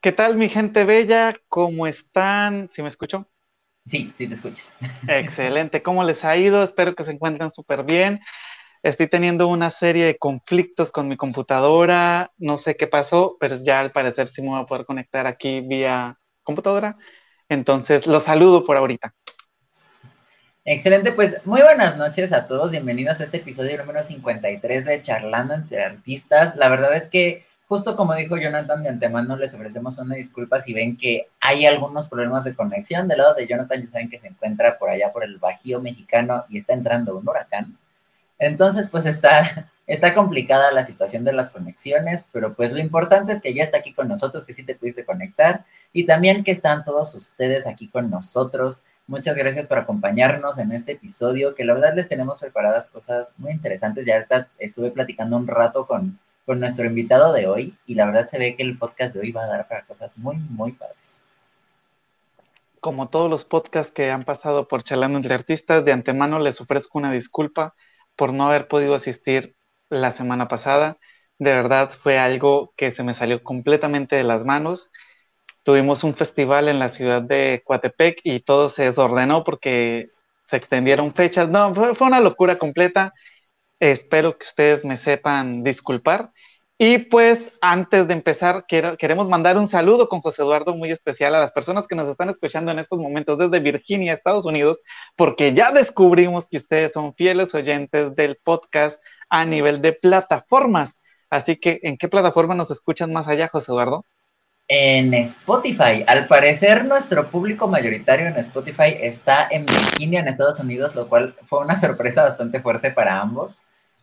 ¿Qué tal mi gente bella? ¿Cómo están? ¿Sí me escucho? Sí, sí te escuchas. Excelente. ¿Cómo les ha ido? Espero que se encuentren súper bien. Estoy teniendo una serie de conflictos con mi computadora. No sé qué pasó, pero ya al parecer sí me voy a poder conectar aquí vía computadora. Entonces, los saludo por ahorita. Excelente, pues muy buenas noches a todos. Bienvenidos a este episodio número 53 de Charlando entre Artistas. La verdad es que justo como dijo Jonathan de antemano, les ofrecemos una disculpa si ven que hay algunos problemas de conexión. Del lado de Jonathan, ya saben que se encuentra por allá por el Bajío mexicano y está entrando un huracán. Entonces, pues está, está complicada la situación de las conexiones, pero pues lo importante es que ya está aquí con nosotros, que sí te pudiste conectar y también que están todos ustedes aquí con nosotros. Muchas gracias por acompañarnos en este episodio, que la verdad les tenemos preparadas cosas muy interesantes. Ya ahorita estuve platicando un rato con, con nuestro invitado de hoy y la verdad se ve que el podcast de hoy va a dar para cosas muy, muy padres. Como todos los podcasts que han pasado por Charlando entre Artistas, de antemano les ofrezco una disculpa por no haber podido asistir la semana pasada. De verdad fue algo que se me salió completamente de las manos. Tuvimos un festival en la ciudad de Coatepec y todo se desordenó porque se extendieron fechas. No, fue, una locura completa Espero que ustedes me sepan disculpar. Y pues antes de empezar, queremos mandar un saludo con José Eduardo muy especial a las personas que nos están escuchando en estos momentos desde Virginia, Estados Unidos, porque ya descubrimos que ustedes son fieles oyentes del podcast a nivel de plataformas. Así que, ¿en qué plataforma nos escuchan más allá, José Eduardo? en Spotify. Al parecer, nuestro público mayoritario en Spotify está en Virginia, en Estados Unidos, lo cual fue una sorpresa bastante fuerte para ambos.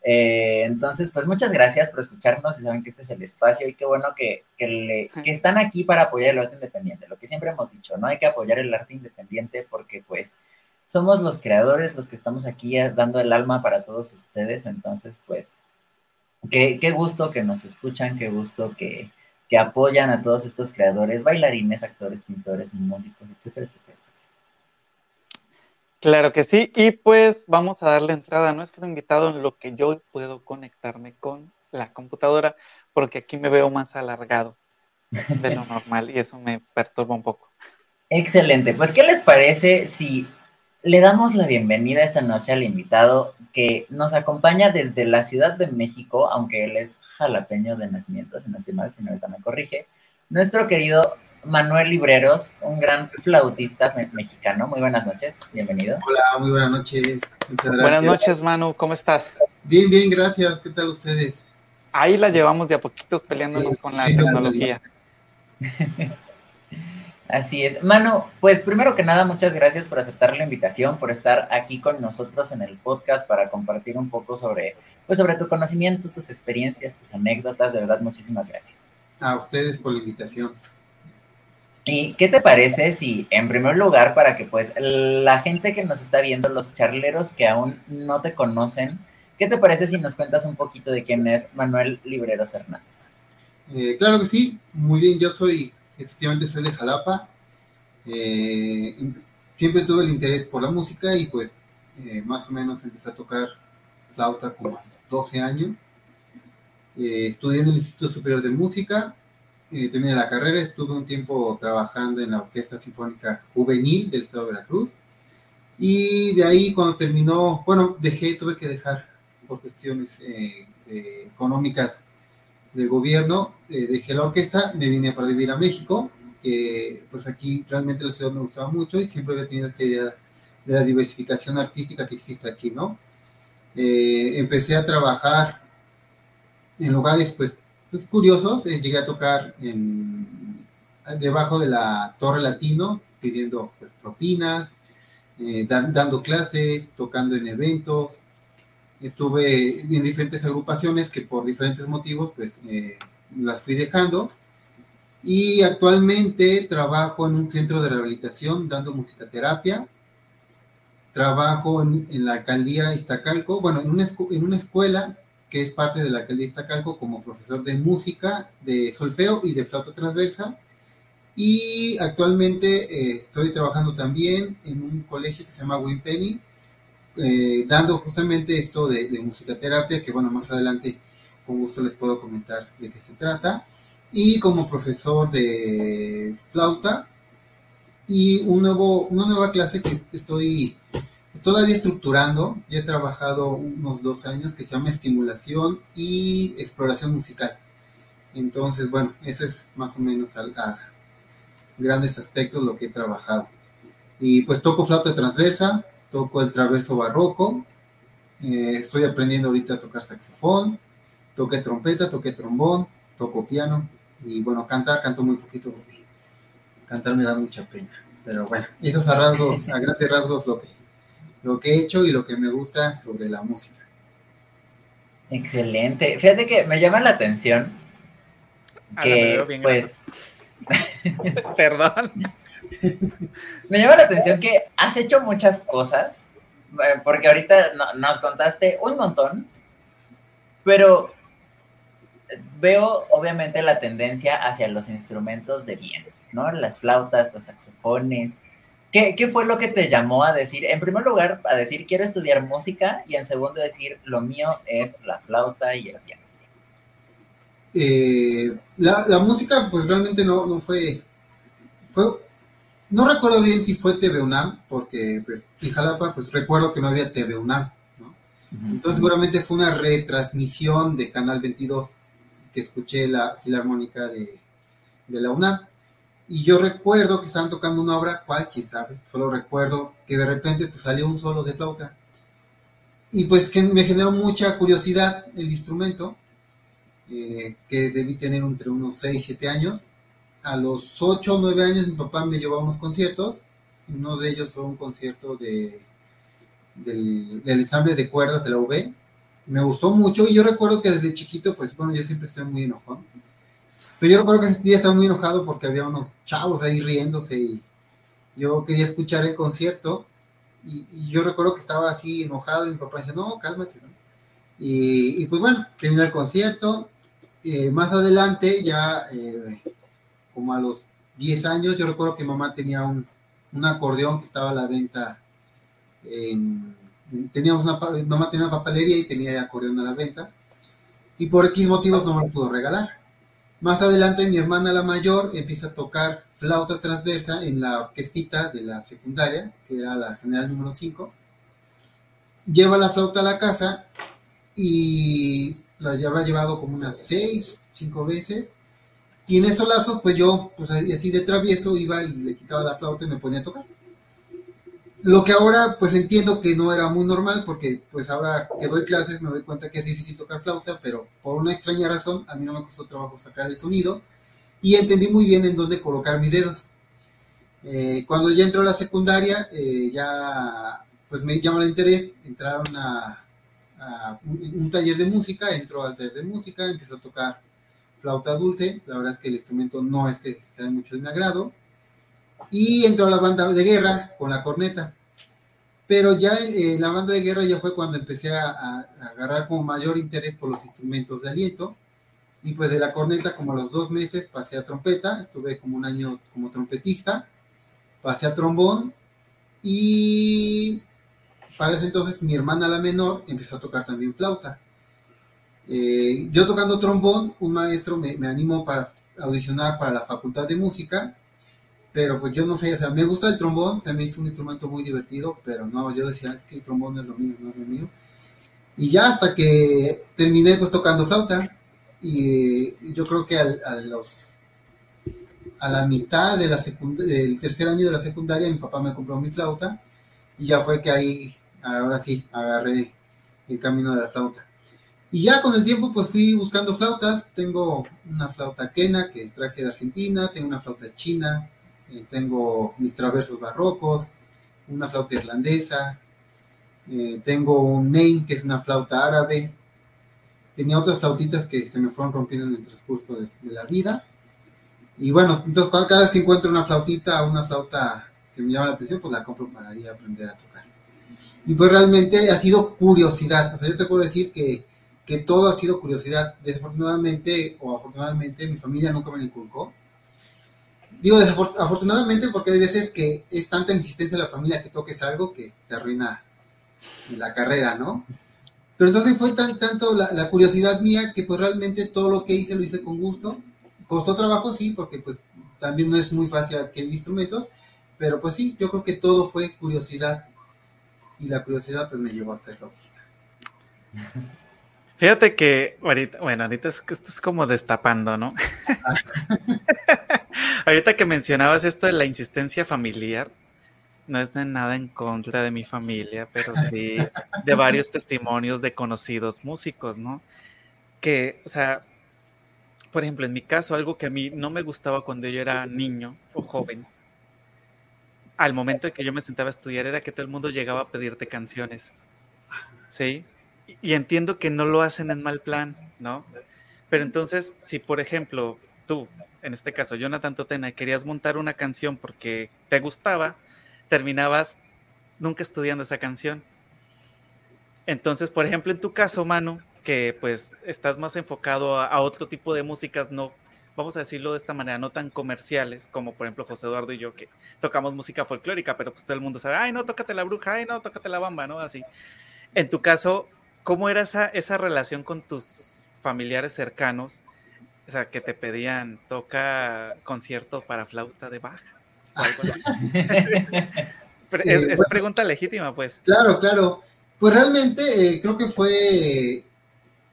Eh, entonces, pues muchas gracias por escucharnos y saben que este es el espacio y qué bueno que, que, están aquí para apoyar el arte independiente. Lo que siempre hemos dicho, ¿no? Hay que apoyar el arte independiente porque pues somos los creadores los que estamos aquí dando el alma para todos ustedes. Entonces, pues, qué, qué gusto que nos escuchan, qué gusto que, que apoyan a todos estos creadores, bailarines, actores, pintores, músicos, etcétera, etcétera. Claro que sí, y pues vamos a darle entrada a nuestro invitado en lo que yo puedo conectarme con la computadora, porque aquí me veo más alargado de lo normal y eso me perturba un poco. Excelente, pues ¿qué les parece si le damos la bienvenida esta noche al invitado que nos acompaña desde la Ciudad de México, aunque él es jalapeño de nacimiento, si no estoy mal, si no ahorita me corrige, nuestro querido Manuel Libreros, un gran flautista mexicano. Muy buenas noches, bienvenido. Hola, muy buenas noches. Buenas noches, Manu, ¿cómo estás? Bien, bien, gracias. ¿Qué tal ustedes? Ahí la llevamos de a poquitos peleándonos con la tecnología. Así es. Manu, pues primero que nada, muchas gracias por aceptar la invitación, por estar aquí con nosotros en el podcast para compartir un poco sobre, pues, sobre tu conocimiento, tus experiencias, tus anécdotas. De verdad, muchísimas gracias. A ustedes por la invitación. ¿Y qué te parece si, en primer lugar, para que pues la gente que nos está viendo, los charleros que aún no te conocen, ¿qué te parece si nos cuentas un poquito de quién es Manuel Libreros Hernández? Eh, claro que sí, muy bien, yo soy efectivamente soy de Jalapa. Eh, siempre tuve el interés por la música y pues eh, más o menos empecé a tocar flauta como a los 12 años. Eh, estudié en el Instituto Superior de Música, terminé la carrera, estuve un tiempo trabajando en la Orquesta Sinfónica Juvenil del Estado de Veracruz. Y de ahí cuando terminó, bueno, dejé, tuve que dejar por cuestiones económicas del gobierno, eh, dejé la orquesta, me vine para vivir a México, que pues aquí realmente la ciudad me gustaba mucho y siempre había tenido esta idea de la diversificación artística que existe aquí, ¿no? Eh, empecé a trabajar en lugares pues curiosos, eh, llegué a tocar en, debajo de la Torre Latino, pidiendo pues, propinas, dando clases, tocando en eventos, estuve en diferentes agrupaciones que por diferentes motivos pues eh, las fui dejando y actualmente trabajo en un centro de rehabilitación dando musicaterapia. Trabajo en, la alcaldía Iztacalco, bueno, en una escuela que es parte de la alcaldía Iztacalco como profesor de música, de solfeo y de flauta transversa. Y actualmente eh, estoy trabajando también en un colegio que se llama Winpenny, eh, dando justamente esto de, de musicoterapia, que bueno, más adelante con gusto les puedo comentar de qué se trata. y como profesor de flauta y un nuevo, una nueva clase que estoy todavía estructurando. Ya he trabajado unos dos años que se llama estimulación y exploración musical. Entonces, bueno, eso es más o menos a, grandes aspectos lo que he trabajado. Y pues toco flauta transversa, toco el traverso barroco, eh, estoy aprendiendo ahorita a tocar saxofón, toqué trompeta, toqué trombón, toco piano y bueno, cantar, canto muy poquito porque cantar me da mucha pena. Pero bueno, eso es a rasgos, a grandes rasgos lo que, lo que he hecho y lo que me gusta sobre la música. Excelente. Fíjate que me llama la atención que, pues, perdón. me llama la atención que has hecho muchas cosas, eh, porque ahorita nos contaste un montón, pero veo obviamente la tendencia hacia los instrumentos de viento, ¿no? Las flautas, los saxofones. ¿Qué, ¿Qué, fue lo que te llamó a decir, en primer lugar, a decir quiero estudiar música y en segundo decir lo mío es la flauta y el piano? Eh, la, música pues realmente no, no fue, fue, no recuerdo bien si fue TV UNAM, porque pues en Jalapa pues recuerdo que no había TV UNAM, ¿no? Entonces seguramente fue una retransmisión de Canal 22 que escuché la filarmónica de, de la UNAM. Y yo recuerdo que estaban tocando una obra, cual, quién sabe, solo recuerdo que de repente pues salió un solo de flauta. Y pues que me generó mucha curiosidad el instrumento eh, que debí tener entre unos 6, 7 años. A los 8 o 9 años mi papá me llevó a unos conciertos. Uno de ellos fue un concierto de, del, ensamble de cuerdas de la UB. Me gustó mucho y yo recuerdo que desde chiquito, pues bueno, yo siempre estoy muy enojado. Pero yo recuerdo que ese día estaba muy enojado porque había unos chavos ahí riéndose y yo quería escuchar el concierto y, yo recuerdo que estaba así enojado y mi papá decía, no, cálmate. Y, y, pues bueno, terminó el concierto, eh, más adelante, ya eh, como a los 10 años, yo recuerdo que mamá tenía un, acordeón que estaba a la venta. teníamos una, mamá tenía una papelería y tenía acordeón a la venta. Y por X motivos no me lo pudo regalar. Más adelante, mi hermana la mayor empieza a tocar flauta transversa en la orquestita de la secundaria, que era la general número 5. Lleva la flauta a la casa y las habrá llevado como unas seis, cinco veces. Y en esos lapsos, pues yo, pues así de travieso, iba y le quitaba la flauta y me ponía a tocar. Lo que ahora, pues entiendo que no era muy normal, porque pues ahora que doy clases me doy cuenta que es difícil tocar flauta, pero por una extraña razón a mí no me costó trabajo sacar el sonido y entendí muy bien en dónde colocar mis dedos. Eh, cuando ya entró a la secundaria, eh, ya pues me llamó el interés, entraron a, un, taller de música, entró al taller de música, empezó a tocar flauta dulce, la verdad es que el instrumento no es que sea mucho de mi agrado, y entró a la banda de guerra con la corneta. Pero ya en, la banda de guerra ya fue cuando empecé a, agarrar como mayor interés por los instrumentos de aliento. Y pues de la corneta, como a los dos meses, pasé a trompeta, estuve como un año como trompetista, pasé a trombón y para ese entonces mi hermana la menor empezó a tocar también flauta. Eh, yo tocando trombón, un maestro me, animó para audicionar para la facultad de música, pero pues yo no sé, o sea, me gusta el trombón, se me hizo un instrumento muy divertido, pero no, yo decía, es que el trombón es lo mío, no es lo mío. Y ya hasta que terminé pues tocando flauta, y, yo creo que a los a la mitad de la del tercer año de la secundaria mi papá me compró mi flauta y ya fue que ahí ahora sí, agarré el camino de la flauta. Y ya con el tiempo pues fui buscando flautas, tengo una flauta quena que traje de Argentina, tengo una flauta china, eh, tengo mis traversos barrocos, una flauta irlandesa, eh, tengo un Nein que es una flauta árabe, tenía otras flautitas que se me fueron rompiendo en el transcurso de, la vida. Y bueno, entonces cada vez que encuentro una flautita una flauta que me llama la atención, pues la compro para ir a aprender a tocar. Y pues realmente ha sido curiosidad. O sea, yo te puedo decir que, que todo ha sido curiosidad. Desafortunadamente o afortunadamente mi familia nunca me lo inculcó. Digo afortunadamente porque hay veces que es tanta insistencia de la familia que toques algo que te arruina la carrera, ¿no? Pero entonces fue tan, tanto la, la, curiosidad mía que pues realmente todo lo que hice lo hice con gusto costó trabajo, sí, porque pues también no es muy fácil adquirir instrumentos, pero pues sí, yo creo que todo fue curiosidad y la curiosidad pues me llevó a ser flautista. Fíjate que ahorita, bueno, ahorita es, esto es como destapando, ¿no? ahorita que mencionabas esto de la insistencia familiar, no es de nada en contra de mi familia, pero sí de varios testimonios de conocidos músicos, ¿no? Que, o sea, por ejemplo, en mi caso, algo que a mí no me gustaba cuando yo era niño o joven, al momento de que yo me sentaba a estudiar, era que todo el mundo llegaba a pedirte canciones. ¿Sí? Y entiendo que no lo hacen en mal plan, ¿no? Pero entonces, si por ejemplo, tú, en este caso, Jonathan Totena, querías montar una canción porque te gustaba, terminabas nunca estudiando esa canción. Entonces, por ejemplo, en tu caso, Manu, que pues estás más enfocado a, otro tipo de músicas, no, vamos a decirlo de esta manera, no tan comerciales, como por ejemplo José Eduardo y yo, que tocamos música folclórica, pero pues todo el mundo sabe, ay, no, tócate la bruja, ay, no, tócate la bamba, ¿no? Así. En tu caso, ¿cómo era esa, esa relación con tus familiares cercanos? O sea, que te pedían, toca concierto para flauta de baja es, pregunta legítima, pues. Claro, claro. Pues realmente eh, creo que fue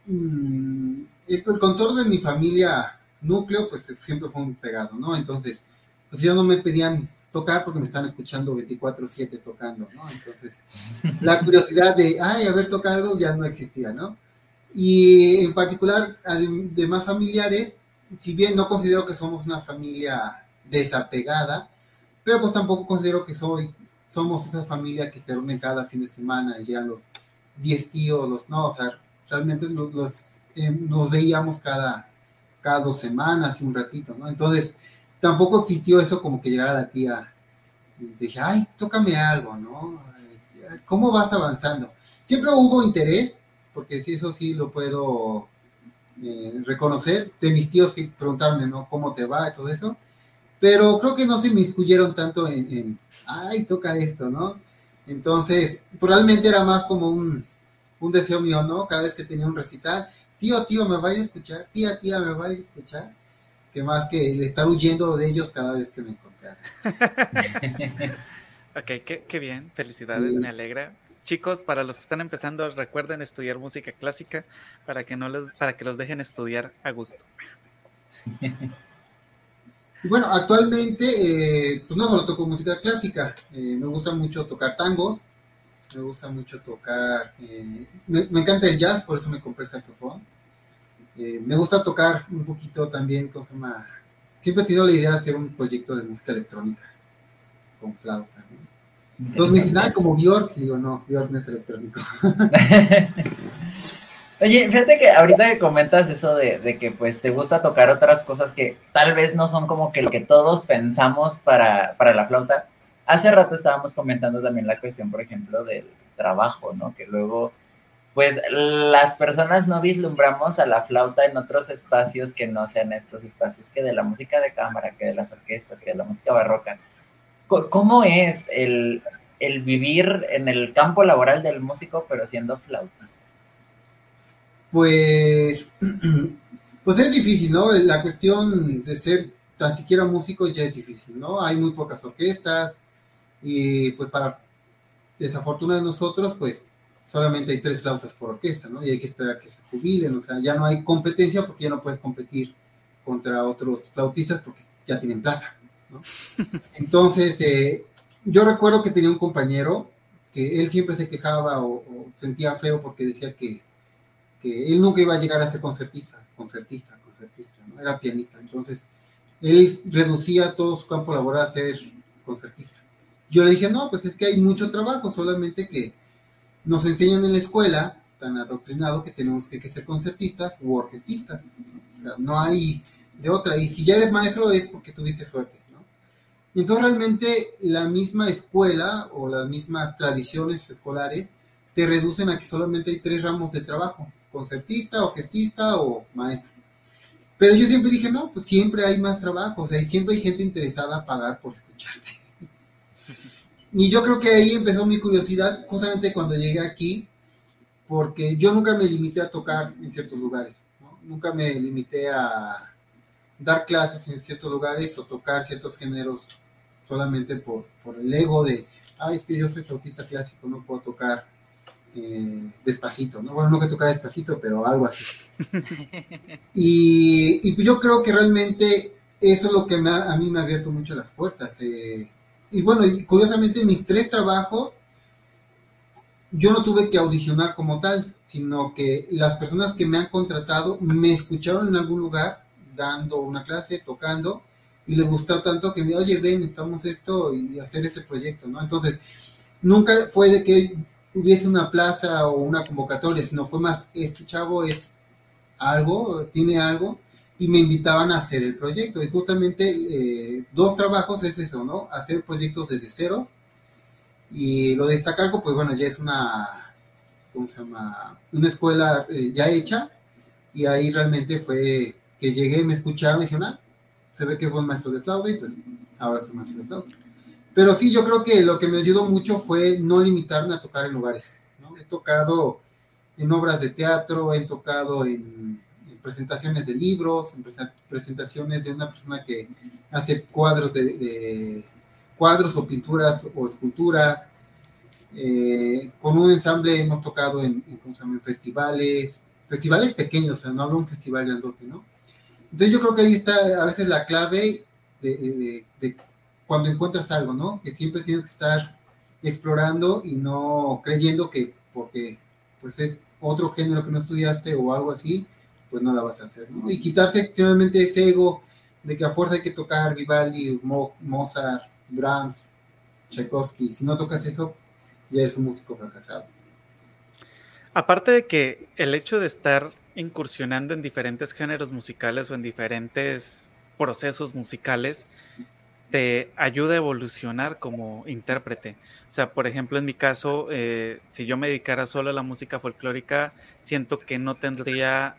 mm, el, contorno de mi familia núcleo, pues siempre fue muy pegado, ¿no? Entonces, pues yo no me pedían tocar porque me están escuchando 24/7 tocando, ¿no? Entonces, la curiosidad de, ay, a ver, toca algo ya no existía, ¿no? Y en particular, de más familiares, si bien no considero que somos una familia desapegada, pero pues tampoco considero que soy, somos esa familia que se reúne cada fin de semana y llegan los 10 tíos, los no, o sea, realmente los, eh, nos veíamos cada, cada dos semanas y un ratito, ¿no? Entonces, tampoco existió eso como que llegara la tía y dije, ay, tócame algo, ¿no? ¿Cómo vas avanzando? Siempre hubo interés, porque sí, eso sí lo puedo eh, reconocer, de mis tíos que preguntarme, ¿no? ¿Cómo te va y todo eso? pero creo que no se me inmiscuyeron tanto en, ay, toca esto, ¿no? Entonces, probablemente era más como un, deseo mío, ¿no? Cada vez que tenía un recital, tío, tío, ¿me va a ir a escuchar? Tía, tía, ¿me va a ir a escuchar? Que más que el estar huyendo de ellos cada vez que me encontrara. ok, qué, bien, felicidades, me alegra. Chicos, para los que están empezando, recuerden estudiar música clásica para que no les, para que los dejen estudiar a gusto. Bueno, actualmente, eh, pues no solo toco música clásica, eh, me gusta mucho tocar tangos, me gusta mucho tocar, eh, me, encanta el jazz, por eso me compré el saxofón. Me gusta tocar un poquito también, ¿cómo se llama? Siempre he tenido la idea de hacer un proyecto de música electrónica con flauta. Entonces me dicen, ah, como Bjork, y digo, no, Bjork no es electrónico. Oye, fíjate que ahorita que comentas eso de, que pues te gusta tocar otras cosas que tal vez no son como que lo que todos pensamos para, para la flauta. Hace rato estábamos comentando también la cuestión, por ejemplo, del trabajo, ¿no? Que luego, pues las personas no vislumbramos a la flauta en otros espacios que no sean estos espacios que de la música de cámara, que de las orquestas, que de la música barroca. ¿Cómo es el, vivir en el campo laboral del músico pero siendo flauta? pues, pues es difícil, ¿no? La cuestión de ser tan siquiera músico ya es difícil, ¿no? Hay muy pocas orquestas y pues para desafortuna de nosotros, pues solamente hay tres flautas por orquesta, ¿no? Y hay que esperar que se jubilen, o sea, ya no hay competencia porque ya no puedes competir contra otros flautistas porque ya tienen plaza, ¿no? Entonces, eh, yo recuerdo que tenía un compañero que él siempre se quejaba o sentía feo porque decía que que él nunca iba a llegar a ser concertista, concertista, concertista, ¿no? Era pianista. Entonces, él reducía todo su campo laboral a ser concertista. Yo le dije, no, pues es que hay mucho trabajo, solamente que nos enseñan en la escuela, tan adoctrinado, que tenemos que, ser concertistas u orquestistas. O sea, no hay de otra. Y si ya eres maestro es porque tuviste suerte, ¿no? Entonces realmente la misma escuela o las mismas tradiciones escolares te reducen a que solamente hay tres ramos de trabajo concertista, orquestista o maestro. Pero yo siempre dije, no, pues siempre hay más trabajo, o sea, siempre hay gente interesada a pagar por escucharte. Y yo creo que ahí empezó mi curiosidad, justamente cuando llegué aquí, porque yo nunca me limité a tocar en ciertos lugares, nunca me limité a, dar clases en ciertos lugares o tocar ciertos géneros solamente por, por el ego de, ay, es que yo soy flautista clásico, no puedo tocar eh, despacito, ¿no? Bueno, no que tocar despacito, pero algo así. y, y, yo creo que realmente eso es lo que a mí me ha abierto mucho las puertas. Eh, y bueno, curiosamente mis tres trabajos, yo no tuve que audicionar como tal, sino que las personas que me han contratado me escucharon en algún lugar dando una clase, tocando, y les gustó tanto que me, oye, ven, necesitamos esto y hacer ese proyecto, ¿no? Entonces, nunca fue de que hubiese una plaza o una convocatoria, sino fue más, este chavo es algo, tiene algo, y me invitaban a hacer el proyecto. Y justamente eh, dos trabajos es eso, ¿no? Hacer proyectos desde ceros. Y lo de Estacarco, pues bueno, ya es una, ¿cómo se llama? Una escuela eh, ya hecha. Y ahí realmente fue que llegué, me escucharon y dijeron, ah, se ve que es buen maestro de flauta y pues ahora soy maestro de flauta. Pero sí, yo creo que lo que me ayudó mucho fue no limitarme a tocar en lugares. He tocado en obras de teatro, he tocado en, presentaciones de libros, en presentaciones de una persona que hace cuadros de, cuadros o pinturas o esculturas. Eh, con un ensamble hemos tocado en, en, festivales, festivales pequeños, o sea, no hablo de un festival grandote, ¿no? Entonces yo creo que ahí está a veces la clave de, de cuando encuentras algo, ¿no? Que siempre tienes que estar explorando y no creyendo que porque pues es otro género que no estudiaste o algo así, pues no la vas a hacer, ¿no? Y quitarse finalmente ese ego de que a fuerza hay que tocar Vivaldi, Mozart, Brahms, Tchaikovsky. Si no tocas eso, ya eres un músico fracasado. Aparte de que el hecho de estar incursionando en diferentes géneros musicales o en diferentes procesos musicales, te ayuda a evolucionar como intérprete. O sea, por ejemplo, en mi caso, eh, si yo me dedicara solo a la música folclórica, siento que no tendría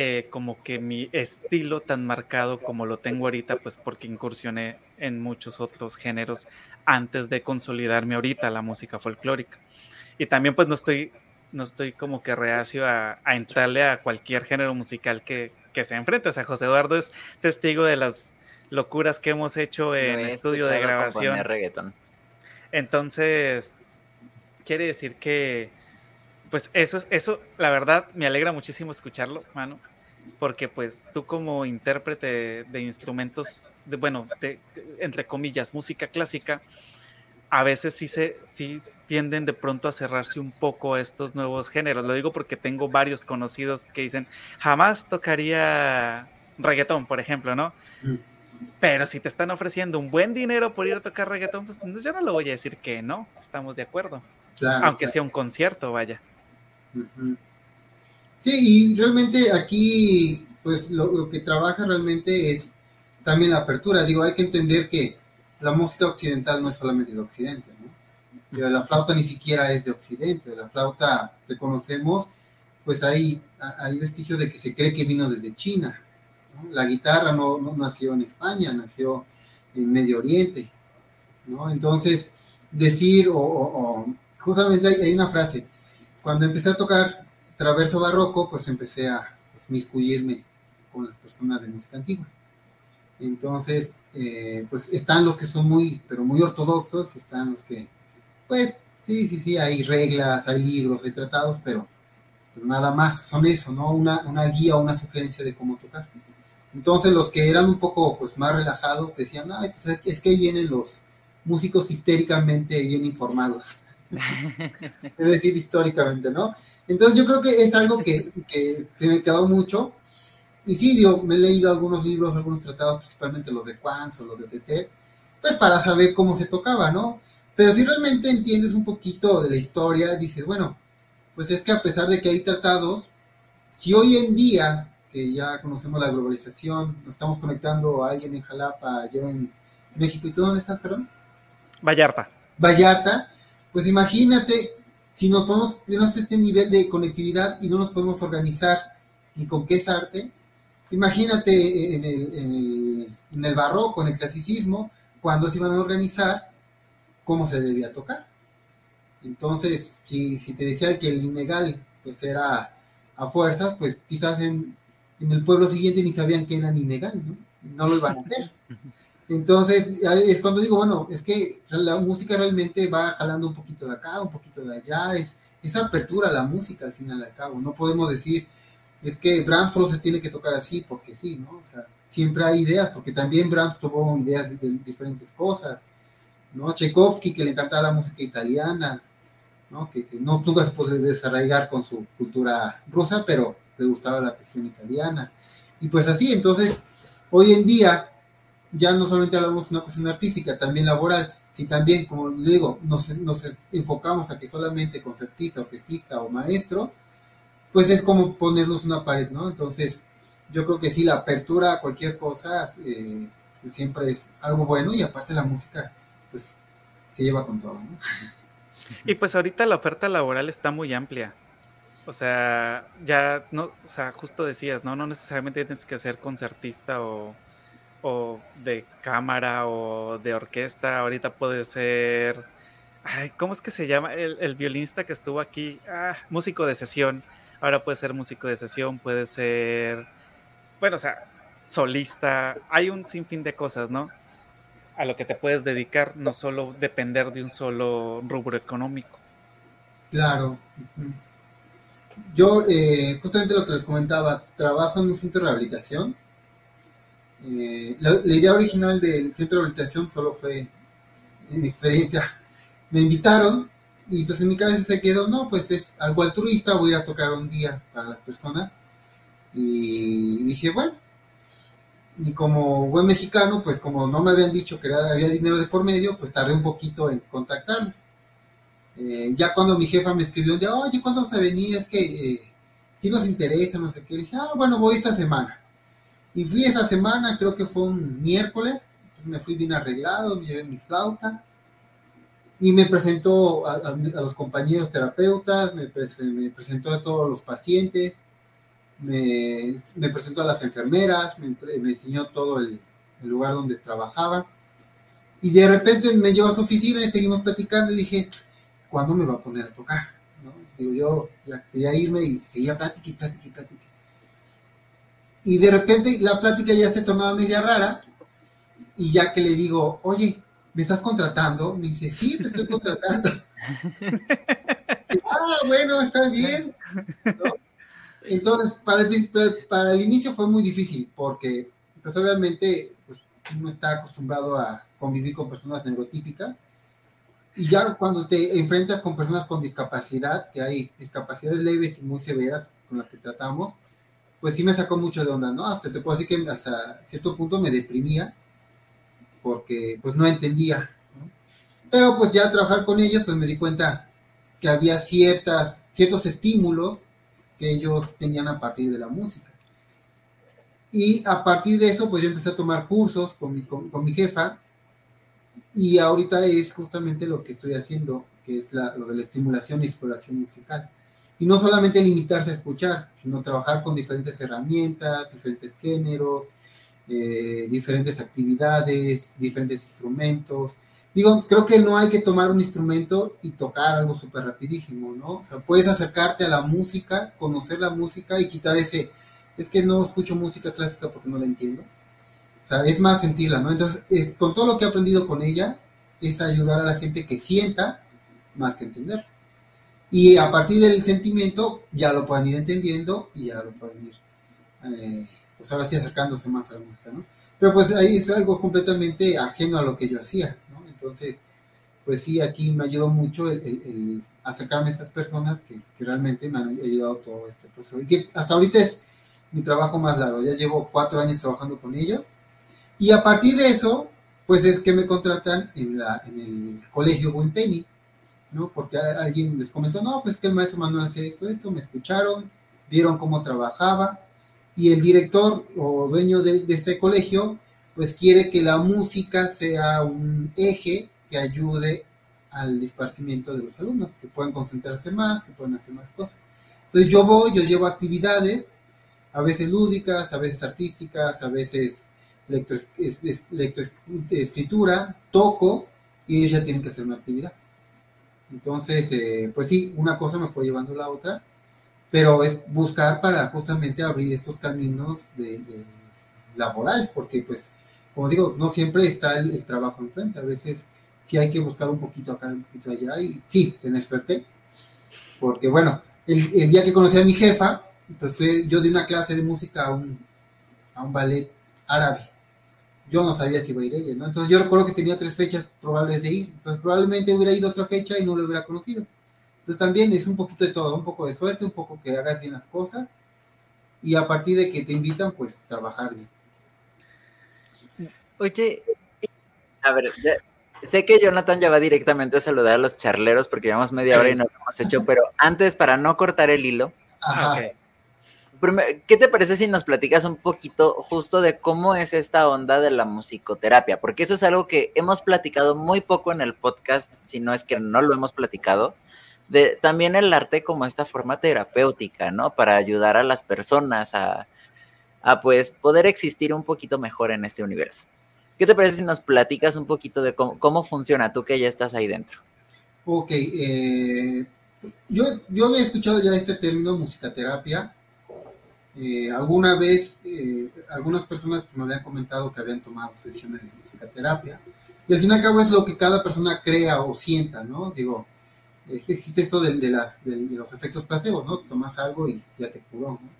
eh, como que mi estilo tan marcado como lo tengo ahorita, pues porque incursioné en muchos otros géneros antes de consolidarme ahorita la música folclórica. Y también pues no estoy, no estoy como que reacio a, entrarle a cualquier género musical que, que se enfrente. O sea, José Eduardo es testigo de las locuras que hemos hecho en estudio de grabación. Entonces, quiere decir que, pues eso, eso, la verdad, me alegra muchísimo escucharlo, mano, porque pues tú como intérprete de, instrumentos, de, bueno, de, entre comillas, música clásica, a veces sí se, sí tienden de pronto a cerrarse un poco a estos nuevos géneros. Lo digo porque tengo varios conocidos que dicen, jamás tocaría reggaetón, por ejemplo, ¿no? Mm. Pero si te están ofreciendo un buen dinero por ir a tocar reggaetón, pues yo no lo voy a decir que no, estamos de acuerdo. Aunque sea un concierto, vaya. Sí, y realmente aquí, pues lo, que trabaja realmente es también la apertura. Digo, hay que entender que la música occidental no es solamente de Occidente, ¿no? La flauta ni siquiera es de Occidente. La flauta que conocemos, pues hay, hay vestigios de que se cree que vino desde China. La guitarra no, nació en España, nació en Medio Oriente, ¿no? Entonces, decir, o, justamente hay, una frase, cuando empecé a tocar traverso barroco, pues empecé a pues, miscuirme con las personas de música antigua. Entonces, eh, pues están los que son muy, pero muy ortodoxos, están los que, pues, sí, sí, sí, hay reglas, hay libros, hay tratados, pero, nada más son eso, ¿no? Una, una guía una sugerencia de cómo tocar. Entonces los que eran un poco pues, más relajados decían, Ay, pues es que ahí vienen los músicos históricamente bien informados. es decir, históricamente, ¿no? Entonces yo creo que es algo que, se me quedó mucho. Y sí, yo me he leído algunos libros, algunos tratados, principalmente los de Quantz o los de TT, pues para saber cómo se tocaba, ¿no? Pero si realmente entiendes un poquito de la historia, dices, bueno, pues es que a pesar de que hay tratados, si hoy en día que ya conocemos la globalización, nos estamos conectando a alguien en Jalapa, yo en México, ¿y tú dónde estás, perdón? Vallarta. Vallarta, pues imagínate, si nos podemos, tenemos este nivel de conectividad y no nos podemos organizar ni con qué es arte, imagínate en el, en el, en el barroco, en el clasicismo, cuando se iban a organizar, cómo se debía tocar. Entonces, si, si te decía que el ilegal pues era a fuerzas, pues quizás en en el pueblo siguiente ni sabían que eran ilegal, ¿no? No lo iban a hacer. Entonces, es cuando digo, bueno, es que la música realmente va jalando un poquito de acá, un poquito de allá, es esa apertura a la música al final y al cabo. No podemos decir, es que Brahms solo se tiene que tocar así porque sí, ¿no? O sea, siempre hay ideas, porque también Brahms tuvo ideas de, diferentes cosas, ¿no? Tchaikovsky, que le encantaba la música italiana, ¿no? Que, no nunca se puede desarraigar con su cultura rusa, pero le gustaba la cuestión italiana. Y pues así, entonces, hoy en día ya no solamente hablamos de una cuestión artística, también laboral, y también, como digo, nos, nos enfocamos a que solamente concertista, orquestista o maestro, pues es como ponernos una pared, ¿no? Entonces, yo creo que sí, la apertura a cualquier cosa eh, pues siempre es algo bueno y aparte la música, pues se lleva con todo, ¿no? Y pues ahorita la oferta laboral está muy amplia. O sea, ya no, o sea, justo decías, ¿no? No necesariamente tienes que ser concertista o, o de cámara o de orquesta. Ahorita puede ser. ¿cómo es que se llama? El, el violinista que estuvo aquí. Ah, músico de sesión. Ahora puede ser músico de sesión, puede ser. Bueno, o sea, solista. Hay un sinfín de cosas, ¿no? A lo que te puedes dedicar, no solo depender de un solo rubro económico. Claro. Yo, eh, justamente lo que les comentaba, trabajo en un centro de rehabilitación. Eh, la, idea original del centro de rehabilitación solo fue en experiencia. Me invitaron y pues en mi cabeza se quedó, no, pues es algo altruista, voy a ir a tocar un día para las personas. Y dije, bueno, y como buen mexicano, pues como no me habían dicho que había dinero de por medio, pues tardé un poquito en contactarlos. Eh, ya cuando mi jefa me escribió un día, oye, ¿cuándo vas a venir? Es que eh, si nos interesa, no sé qué. Dije, ah, bueno, voy esta semana. Y fui esa semana, creo que fue un miércoles, me fui bien arreglado, llevé mi flauta y me presentó a, los compañeros terapeutas, me, presentó a todos los pacientes, me, presentó a las enfermeras, me, enseñó todo el, lugar donde trabajaba. Y de repente me llevó a su oficina y seguimos platicando y dije, ¿cuándo me va a poner a tocar? ¿No? Digo, yo quería irme y seguía plática y plática y plática. Y de repente la plática ya se tornaba media rara y ya que le digo, oye, ¿me estás contratando? Me dice, sí, te estoy contratando. ah, bueno, está bien. Entonces, para el, para el inicio fue muy difícil porque, pues obviamente, pues, uno está acostumbrado a convivir con personas neurotípicas y ya cuando te enfrentas con personas con discapacidad, que hay discapacidades leves y muy severas con las que tratamos, pues sí me sacó mucho de onda, ¿no? Hasta te puedo decir que hasta cierto punto me deprimía porque pues no entendía. Pero pues ya al trabajar con ellos pues me di cuenta que había ciertas, ciertos estímulos que ellos tenían a partir de la música. Y a partir de eso pues yo empecé a tomar cursos con mi, con, mi jefa y ahorita es justamente lo que estoy haciendo, que es lo de la estimulación y exploración musical. Y no solamente limitarse a escuchar, sino trabajar con diferentes herramientas, diferentes géneros, eh, diferentes actividades, diferentes instrumentos. Digo, creo que no hay que tomar un instrumento y tocar algo súper rapidísimo, ¿no? O sea, puedes acercarte a la música, conocer la música y quitar ese, es que no escucho música clásica porque no la entiendo. O sea, es más sentirla, ¿no? Entonces, es, con todo lo que he aprendido con ella, es ayudar a la gente que sienta más que entender. Y a partir del sentimiento ya lo pueden ir entendiendo y ya lo pueden ir eh, pues ahora sí acercándose más a la música, ¿no? Pero pues ahí es algo completamente ajeno a lo que yo hacía, ¿no? Entonces, pues sí, aquí me ayudó mucho el, acercarme a estas personas que, realmente me han ayudado todo este proceso. Y que hasta ahorita es mi trabajo más largo, ya llevo cuatro años trabajando con ellos. Y a partir de eso, pues es que me contratan en, la, en el colegio Penny, ¿no? Porque alguien les comentó, no, pues que el maestro Manuel hace esto, esto, me escucharon, vieron cómo trabajaba, y el director o dueño de, este colegio pues quiere que la música sea un eje que ayude al disparcimiento de los alumnos, que puedan concentrarse más, que puedan hacer más cosas. Entonces yo voy, yo llevo actividades, a veces lúdicas, a veces artísticas, a veces lectoescritura, toco y ellos ya tienen que hacer una actividad. Entonces, eh, pues sí, una cosa me fue llevando la otra pero es buscar para justamente abrir estos caminos de, laboral, porque pues, como digo, no siempre está el, trabajo enfrente, a veces sí hay que buscar un poquito acá, un poquito allá, y sí, tener suerte, porque bueno, el, día que conocí a mi jefa, pues yo di una clase de música a un, a un ballet árabe, yo no sabía si iba a ir ella, ¿no? Entonces yo recuerdo que tenía tres fechas probables de ir, entonces probablemente hubiera ido otra fecha y no lo hubiera conocido. Entonces también es un poquito de todo, un poco de suerte, un poco que hagas bien las cosas y a partir de que te invitan, pues trabajar bien. Oye, a ver, sé que Jonathan ya va directamente a saludar a los charleros porque llevamos media hora y no lo hemos hecho, pero antes, para no cortar el hilo, ¿qué te parece si nos platicas un poquito justo de cómo es esta onda de la musicoterapia? Porque eso es algo que hemos platicado muy poco en el podcast, si no es que no lo hemos platicado de también el arte como esta forma terapéutica, ¿no? Para ayudar a las personas a, pues poder existir un poquito mejor en este universo. ¿Qué te parece si nos platicas un poquito de cómo, funciona tú que ya estás ahí dentro? Ok, eh, yo, yo había escuchado ya este término musicaterapia. Eh, alguna vez, eh, algunas personas me habían comentado que habían tomado sesiones de musicaterapia. Y al fin y al cabo es lo que cada persona crea o sienta, ¿no? Digo, existe esto de, de, los efectos placebos, ¿no? Tomas algo y ya te curó, ¿no?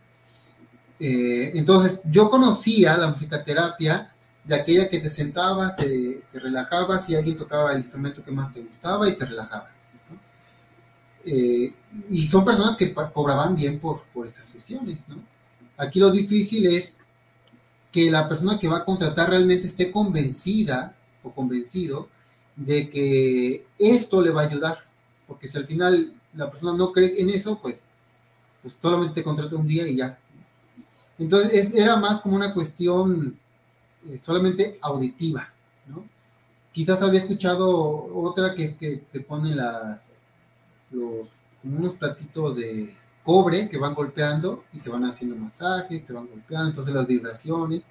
Eh, entonces, yo conocía la musicaterapia de aquella que te sentabas, te, relajabas y alguien tocaba el instrumento que más te gustaba y te relajaba. y son personas que cobraban bien por, por estas sesiones, ¿no? Aquí lo difícil es que la persona que va a contratar realmente esté convencida o convencido de que esto le va a ayudar porque si al final la persona no cree en eso, pues, pues solamente contrata un día y ya. Entonces era más como una cuestión eh, solamente auditiva, ¿no? Quizás había escuchado otra que es que te pone las, los, como unos platitos de cobre que van golpeando y te van haciendo masajes, te van golpeando, entonces las vibraciones.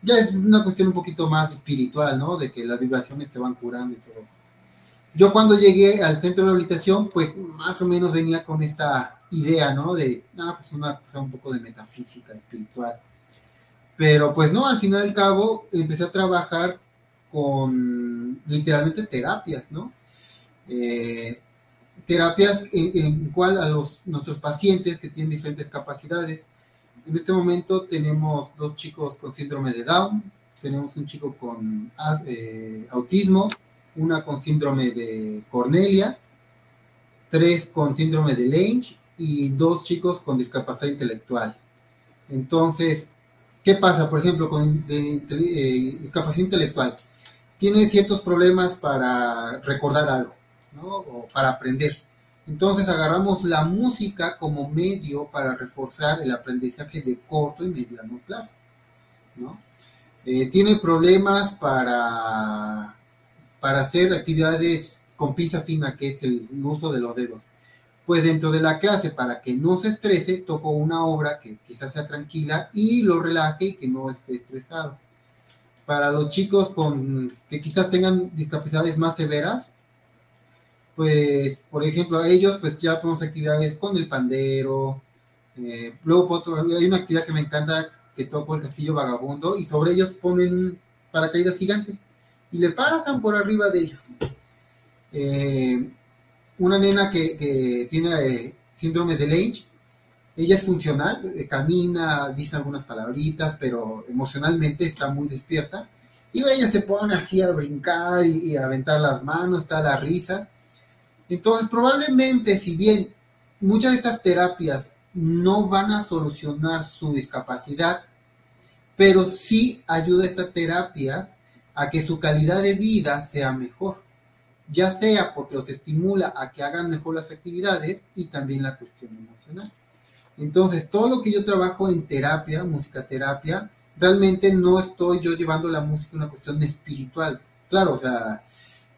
Ya es una cuestión un poquito más espiritual, ¿no? De que las vibraciones te van curando y todo esto. Yo cuando llegué al centro de rehabilitación, pues más o menos venía con esta idea, ¿no? De, ah, pues una cosa un poco de metafísica, espiritual. Pero pues no, al final y al cabo empecé a trabajar con literalmente terapias, ¿no? Eh, terapias en, en, cual a los, nuestros pacientes que tienen diferentes capacidades. En este momento tenemos dos chicos con síndrome de Down, tenemos un chico con ah, eh, autismo, una con síndrome de Cornelia, tres con síndrome de Lange y dos chicos con discapacidad intelectual. Entonces, ¿qué pasa? Por ejemplo, con eh, discapacidad intelectual. Tiene ciertos problemas para recordar algo, ¿no? O para aprender. Entonces agarramos la música como medio para reforzar el aprendizaje de corto y mediano plazo. Eh, tiene problemas para para hacer actividades con pinza fina, que es el uso de los dedos. Pues dentro de la clase, para que no se estrese, toco una obra que quizás sea tranquila y lo relaje y que no esté estresado. Para los chicos con que quizás tengan discapacidades más severas, pues, por ejemplo, a ellos, pues ya ponemos actividades con el pandero. Eh, luego hay una actividad que me encanta que toco el castillo vagabundo y sobre ellos ponen paracaídas gigantes y le pasan por arriba de ellos. Eh, una nena que, tiene eh, síndrome de Lange, ella es funcional, camina, dice algunas palabritas, pero emocionalmente está muy despierta. Y ella se pone así a brincar y, a aventar las manos, está la risa. Entonces, probablemente, si bien muchas de estas terapias no van a solucionar su discapacidad, pero sí ayuda a estas terapias a que su calidad de vida sea mejor, ya sea porque los estimula a que hagan mejor las actividades y también la cuestión emocional. Entonces, todo lo que yo trabajo en terapia, música terapia, realmente no estoy yo llevando la música a una cuestión espiritual. Claro, o sea,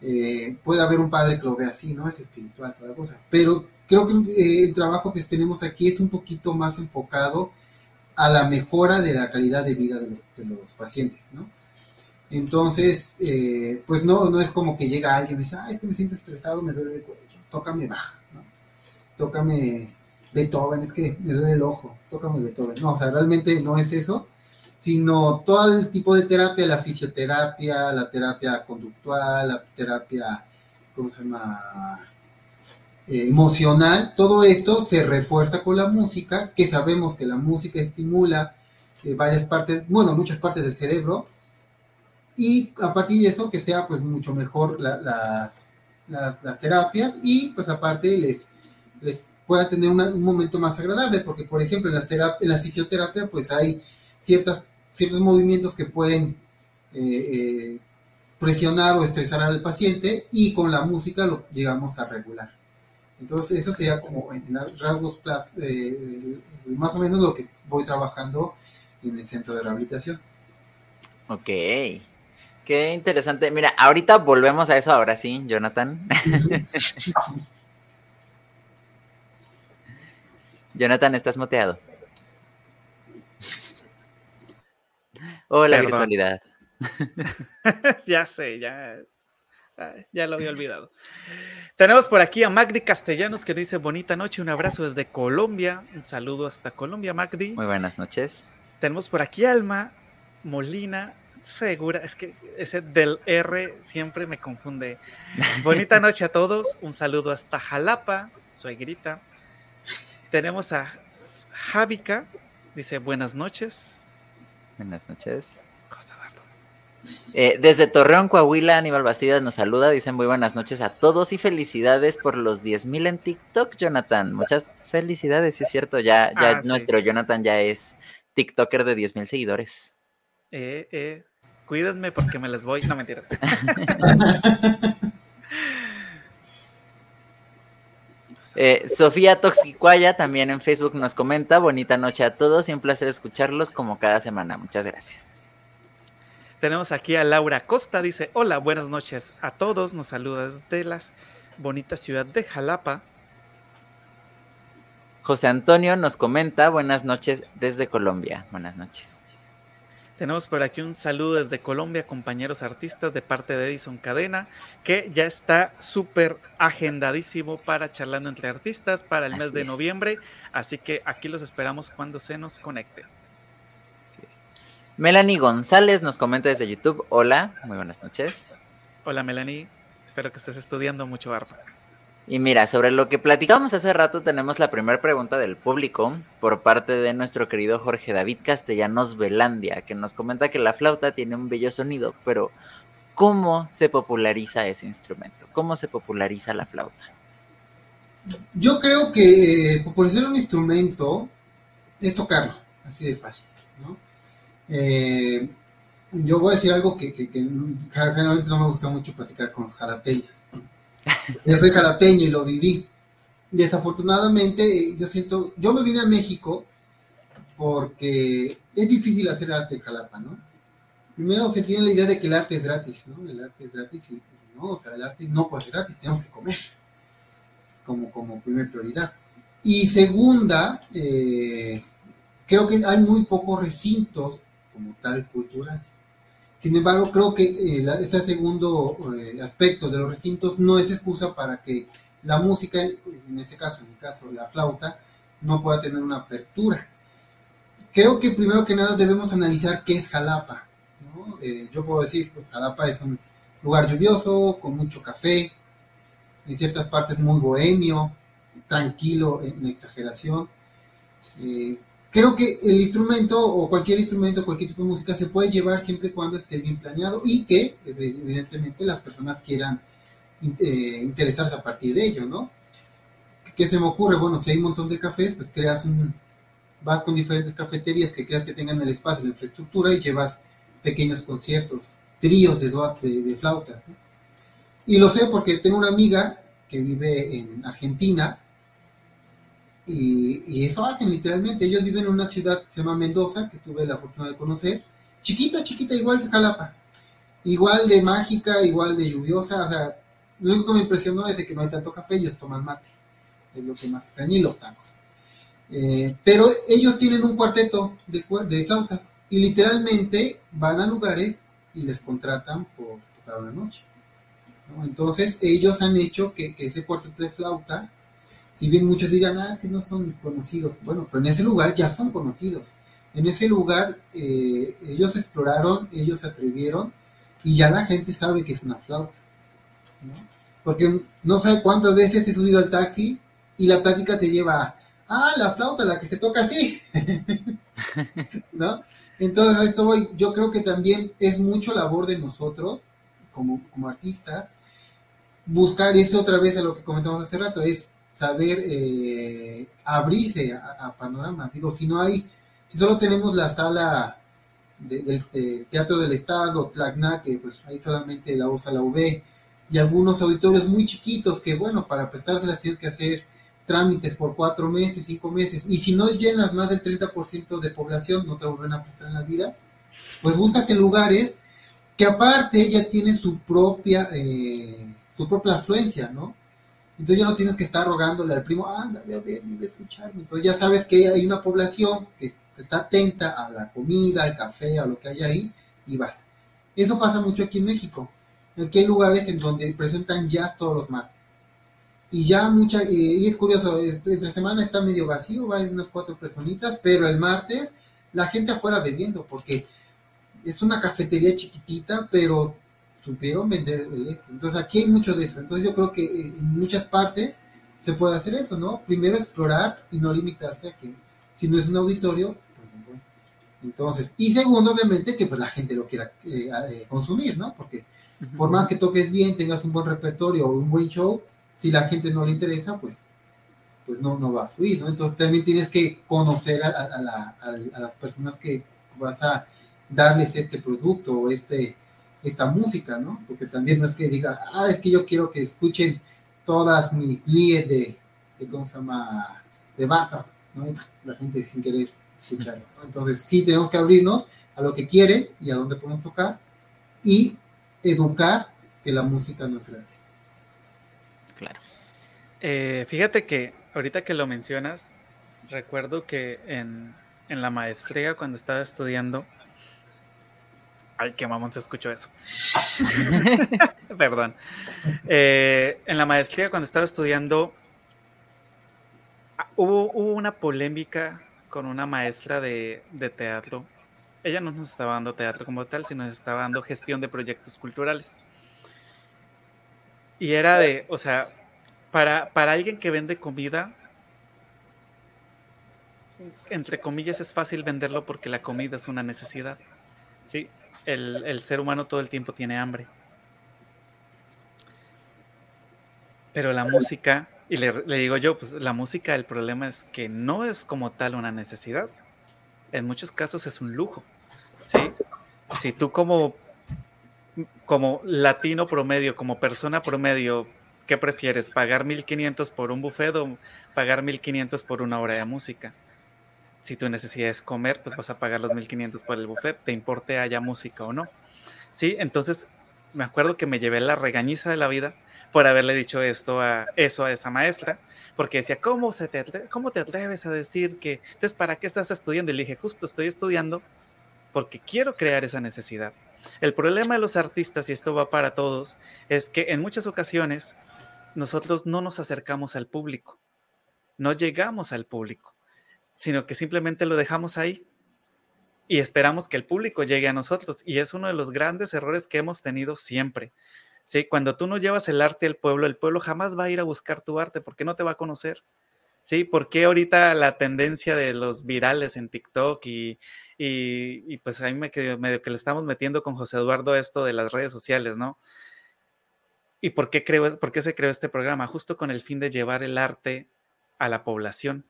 eh, puede haber un padre que lo vea así, no es espiritual, toda cosa. Pero creo que eh, el trabajo que tenemos aquí es un poquito más enfocado a la mejora de la calidad de vida de los, pacientes, ¿no? Entonces, eh, pues no, no es como que llega alguien y dice, ay, es que me siento estresado, me duele el cuello, tócame baja, ¿no? Tócame Beethoven, es que me duele el ojo, tócame Beethoven. No, o sea, realmente no es eso, sino todo el tipo de terapia, la fisioterapia, la terapia conductual, la terapia, ¿cómo se llama? Eh, emocional, todo esto se refuerza con la música, que sabemos que la música estimula eh, varias partes, bueno, muchas partes del cerebro, y a partir de eso que sea pues mucho mejor las, las, terapias y pues aparte les, les pueda tener un momento más agradable, porque por ejemplo en, las en la fisioterapia pues hay ciertas, ciertos movimientos que pueden eh, presionar o estresar al paciente y con la música lo llegamos a regular. Entonces, eso sería como en rasgos eh, más o menos lo que voy trabajando en el centro de rehabilitación. Ok. Qué interesante. Mira, ahorita volvemos a eso, ahora sí, Jonathan. Jonathan, estás moteado. Hola, virtualidad. ya sé, ya, ya lo había olvidado. Tenemos por aquí a Magdi Castellanos que dice bonita noche, un abrazo desde Colombia, un saludo hasta Colombia, Magdi. Muy buenas noches. Tenemos por aquí Alma Molina, segura, es que ese del R siempre me confunde. bonita noche a todos, un saludo hasta Jalapa, suegrita. Tenemos a Javika, dice buenas noches. Buenas noches. Eh, desde Torreón, Coahuila, Aníbal Bastidas nos saluda. Dicen muy buenas noches a todos y felicidades por los 10.000 en TikTok, Jonathan. Muchas felicidades, es cierto. Ya, ya ah, nuestro Jonathan ya es TikToker de 10.000 seguidores. Eh, eh, cuídenme porque me les voy. No, mentira. Eh, Sofía Toxicuaya también en Facebook nos comenta, bonita noche a todos y un placer escucharlos como cada semana. Muchas gracias. Tenemos aquí a Laura Costa, dice, hola, buenas noches a todos, nos saluda desde la bonita ciudad de Jalapa. José Antonio nos comenta, buenas noches desde Colombia, buenas noches. Tenemos por aquí un saludo desde Colombia, compañeros artistas de parte de Edison Cadena, que ya está súper agendadísimo para charlando entre artistas para el mes de noviembre. Así que aquí los esperamos cuando se nos conecte. Melanie González nos comenta desde YouTube. Hola, muy buenas noches. Hola Melanie, espero que estés estudiando mucho arpa. Y mira, sobre lo que platicamos hace rato, tenemos la primera pregunta del público por parte de nuestro querido Jorge David Castellanos Velandia, que nos comenta que la flauta tiene un bello sonido, pero ¿cómo se populariza ese instrumento? ¿Cómo se populariza la flauta? Yo creo que eh, popularizar un instrumento es tocarlo, así de fácil, ¿no? Eh, yo voy a decir algo que, generalmente no me gusta mucho platicar con los jalapeños. Yo soy jalapeño y lo viví. Desafortunadamente, yo siento, yo me vine a México porque es difícil hacer arte en Jalapa, ¿no? Primero se tiene la idea de que el arte es gratis, ¿no? El arte es gratis y no, o sea, el arte no puede ser gratis, tenemos que comer como, como primera prioridad. Y segunda, eh, creo que hay muy pocos recintos como tal cultural. Sin embargo, creo que eh, este segundo eh, aspecto de los recintos no es excusa para que la música, en este caso, en mi caso, la flauta, no pueda tener una apertura. Creo que primero que nada debemos analizar qué es Jalapa. Eh, yo puedo decir, que Jalapa es un lugar lluvioso, con mucho café, en ciertas partes muy bohemio, tranquilo en exageración. Creo que el instrumento o cualquier instrumento, cualquier tipo de música se puede llevar siempre y cuando esté bien planeado y que evidentemente las personas quieran eh, interesarse a partir de ello, ¿no? ¿Qué se me ocurre? Bueno, si hay un montón de cafés, pues creas un, vas con diferentes cafeterías que creas que tengan el espacio, la infraestructura y llevas pequeños conciertos, tríos de, de, de flautas. Y lo sé porque tengo una amiga que vive en Argentina y, eso hacen literalmente. Ellos viven en una ciudad que se llama Mendoza, que tuve la fortuna de conocer. Chiquita, chiquita, igual que Jalapa. Igual de mágica, igual de lluviosa. O sea, lo único que me impresionó es de que no hay tanto café, ellos toman mate. Es lo que más extraña, y los tacos. Eh, pero ellos tienen un cuarteto de, de flautas y literalmente van a lugares y les contratan por tocar una noche. Entonces ellos han hecho que, que ese cuarteto de flauta si bien muchos dirán, ah, que no son conocidos, bueno, pero en ese lugar ya son conocidos. En ese lugar eh, ellos exploraron, ellos se atrevieron y ya la gente sabe que es una flauta. Porque no sé cuántas veces he subido al taxi y la plática te lleva, ah, la flauta, la que se toca así. ¿No? Entonces, esto voy, yo creo que también es mucho labor de nosotros, como, como artistas, buscar, y eso otra vez a lo que comentamos hace rato, es saber eh, abrirse a, panoramas. Digo, si no hay, si solo tenemos la sala del Teatro del Estado, Tlacna, que pues ahí solamente la usa la UB, y algunos auditorios muy chiquitos que, bueno, para prestárselas tienes que hacer trámites por cuatro meses, cinco meses, y si no llenas más del 30% de población, no te vuelven a prestar en la vida, pues buscas en lugares que aparte ya tiene su propia, eh, su propia afluencia, ¿no? Entonces ya no tienes que estar rogándole al primo, anda, ve a ver, ni a escucharme. Entonces ya sabes que hay una población que está atenta a la comida, al café, a lo que hay ahí, y vas. Eso pasa mucho aquí en México. Aquí hay lugares en donde presentan jazz todos los martes. Y ya mucha, y es curioso, entre semana está medio vacío, va unas cuatro personitas, pero el martes la gente afuera bebiendo, porque es una cafetería chiquitita, pero supieron vender el este. Entonces aquí hay mucho de eso. Entonces yo creo que eh, en muchas partes se puede hacer eso, ¿no? Primero explorar y no limitarse a que si no es un auditorio, pues no voy. Entonces, y segundo, obviamente, que pues la gente lo quiera eh, eh, consumir, ¿no? Porque por más que toques bien, tengas un buen repertorio o un buen show, si la gente no le interesa, pues, pues no, no va a fluir, ¿no? Entonces también tienes que conocer a, las personas que vas a darles este producto o este, esta música, ¿no? Porque también no es que diga, ah, es que yo quiero que escuchen todas mis líes de, de ¿cómo se llama? De Bartok, ¿no? La gente sin querer escuchar, ¿no? Entonces sí tenemos que abrirnos a lo que quieren y a dónde podemos tocar y educar que la música no es gratis. Claro. Eh, fíjate que ahorita que lo mencionas, recuerdo que en, la maestría, cuando estaba estudiando, Ay, qué mamón se escuchó eso. Perdón. Eh, en la maestría, cuando estaba estudiando, ah, hubo, una polémica con una maestra de, de, teatro. Ella no nos estaba dando teatro como tal, sino nos estaba dando gestión de proyectos culturales. Y era de, o sea, para, para alguien que vende comida, entre comillas, es fácil venderlo porque la comida es una necesidad. Sí, el, el ser humano todo el tiempo tiene hambre. Pero la música, y le, le, digo yo, pues la música, el problema es que no es como tal una necesidad. En muchos casos es un lujo. ¿sí? Si tú como como latino promedio, como persona promedio, ¿qué prefieres? ¿Pagar 1500 por un buffet o pagar 1500 por una hora de música? Si tu necesidad es comer, pues vas a pagar los 1500 por el buffet, te importe haya música o no. Sí, entonces me acuerdo que me llevé la regañiza de la vida por haberle dicho esto a eso a esa maestra, porque decía, ¿cómo, se te, ¿cómo te atreves a decir que, entonces, ¿para qué estás estudiando? Y le dije, justo estoy estudiando porque quiero crear esa necesidad. El problema de los artistas, y esto va para todos, es que en muchas ocasiones nosotros no nos acercamos al público, no llegamos al público, sino que simplemente lo dejamos ahí y esperamos que el público llegue a nosotros. Y es uno de los grandes errores que hemos tenido siempre. ¿Sí? Cuando tú no llevas el arte al pueblo, el pueblo jamás va a ir a buscar tu arte porque no te va a conocer. ¿sí? ¿Por qué ahorita la tendencia de los virales en TikTok y, y, pues a mí me quedó medio que le estamos metiendo con José Eduardo esto de las redes sociales, ¿no? ¿Y por creo, por qué se creó este programa? Justo con el fin de llevar el arte a la población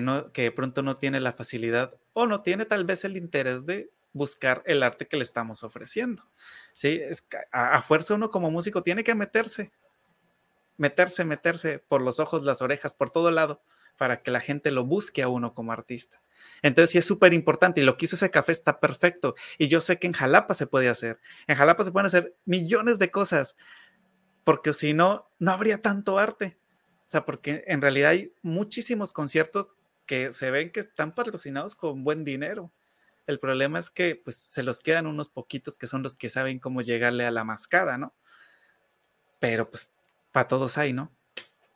que, de pronto no tiene la facilidad o no tiene tal vez el interés de buscar el arte que le estamos ofreciendo. ¿sí? Es, a, a fuerza uno como músico tiene que meterse meterse, meterse por los ojos, las orejas, por todo lado, para que la gente lo busque a uno como artista. Entonces sí es súper importante y lo que hizo ese café está perfecto. Y yo sé que en Jalapa se puede hacer. En Jalapa se pueden hacer millones de cosas, porque si no, no habría tanto arte. O sea, porque en realidad hay muchísimos conciertos que se ven que están patrocinados con buen dinero. El problema es que pues se los quedan unos poquitos que son los que saben cómo llegarle a la mascada, ¿no? Pero pues para todos hay, ¿no?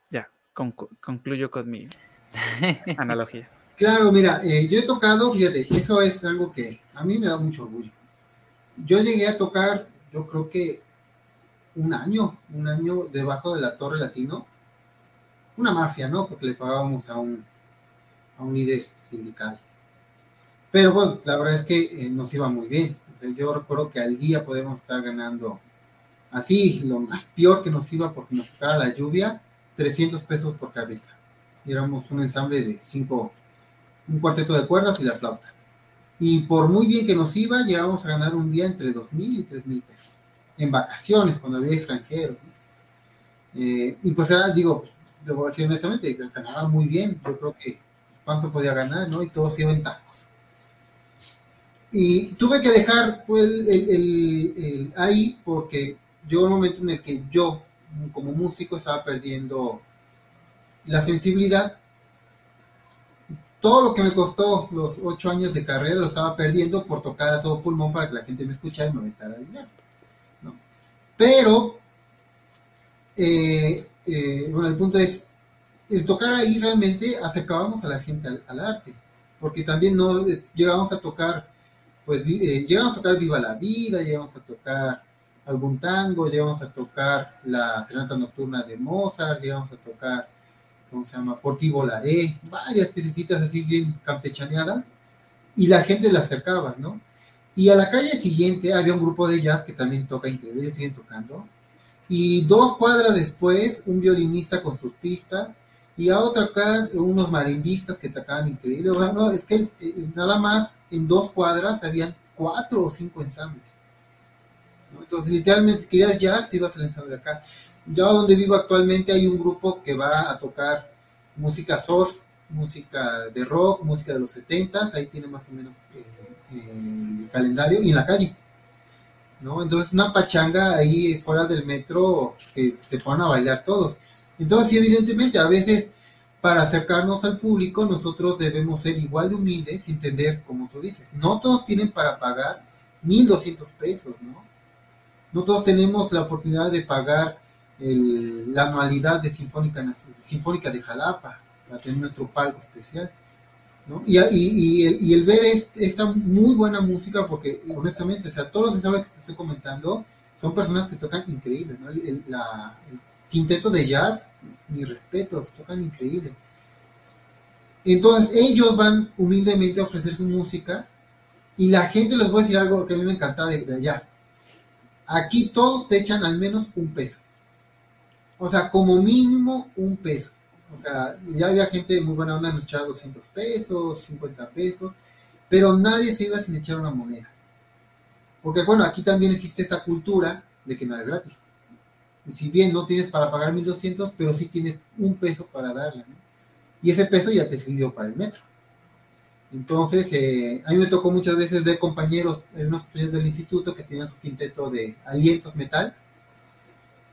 Ya, concluyo con mi analogía. Claro, mira, eh, yo he tocado, fíjate, eso es algo que a mí me da mucho orgullo. Yo llegué a tocar, yo creo que un año, un año debajo de la Torre Latino, una mafia, ¿no? Porque le pagábamos a un, a un líder sindical. Pero bueno, la verdad es que eh, nos iba muy bien. yo recuerdo que al día podemos estar ganando así, lo más peor que nos iba porque nos tocara la lluvia, 300 pesos por cabeza. Y éramos un ensamble de cinco, un cuarteto de cuerdas y la flauta. Y por muy bien que nos iba, llegábamos a ganar un día entre 2 mil y 3 mil pesos. En vacaciones, cuando había extranjeros. Eh, y pues era, digo, te voy a decir honestamente, ganaba muy bien. Yo creo que cuánto podía ganar, ¿no? Y todo se iba en tacos. Y tuve que dejar pues, ahí porque llegó un momento en el que yo, como músico, estaba perdiendo la sensibilidad. Todo lo que me costó los ocho años de carrera lo estaba perdiendo por tocar a todo pulmón para que la gente me escuchara y me aventara dinero. Pero, eh, eh, bueno, el punto es, el tocar ahí realmente acercábamos a la gente al, arte, porque también no eh, llegamos a tocar, pues llegamos a tocar Viva la Vida, llegamos a tocar algún tango, llegamos a tocar la serenata nocturna de Mozart, llegamos a tocar, ¿cómo se llama? Por ti volaré, varias piececitas así bien campechaneadas, y la gente la acercaba, ¿no? Y a la calle siguiente había un grupo de jazz que también toca increíble, ellos siguen tocando, y dos cuadras después, un violinista con sus pistas, y a otra acá unos marimbistas que tocaban increíble. O no, es que eh, nada más en dos cuadras habían cuatro o cinco ensambles. Entonces, literalmente, si querías jazz, te ibas al ensamble acá. Yo donde vivo actualmente hay un grupo que va a tocar música surf, música de rock, música de los 70 ahí tiene más o menos eh, el calendario, y en la calle. ¿no? Entonces, una pachanga ahí fuera del metro que se ponen a bailar todos. Entonces, evidentemente, a veces para acercarnos al público, nosotros debemos ser igual de humildes y entender, como tú dices, no todos tienen para pagar 1.200 pesos, ¿no? No todos tenemos la oportunidad de pagar la anualidad de Sinfónica, Sinfónica de Jalapa, para tener nuestro palco especial. ¿no? Y, y, el, ver esta muy buena música, porque honestamente, o sea, todos los ensambles que te estoy comentando son personas que tocan increíble, ¿no? el, quinteto de jazz, mis respetos, tocan increíble. Entonces ellos van humildemente a ofrecer su música y la gente les voy a decir algo que a mí me encanta de, allá. Aquí todos te echan al menos un peso. O sea, como mínimo un peso. O sea, ya había gente muy buena onda, nos echaba 200 pesos, 50 pesos, pero nadie se iba sin echar una moneda. Porque bueno, aquí también existe esta cultura de que no es gratis si bien no tienes para pagar 1200, pero sí tienes un peso para darle, Y ese peso ya te sirvió para el metro. Entonces, eh, a mí me tocó muchas veces ver compañeros, unos compañeros del instituto que tenían su quinteto de alientos metal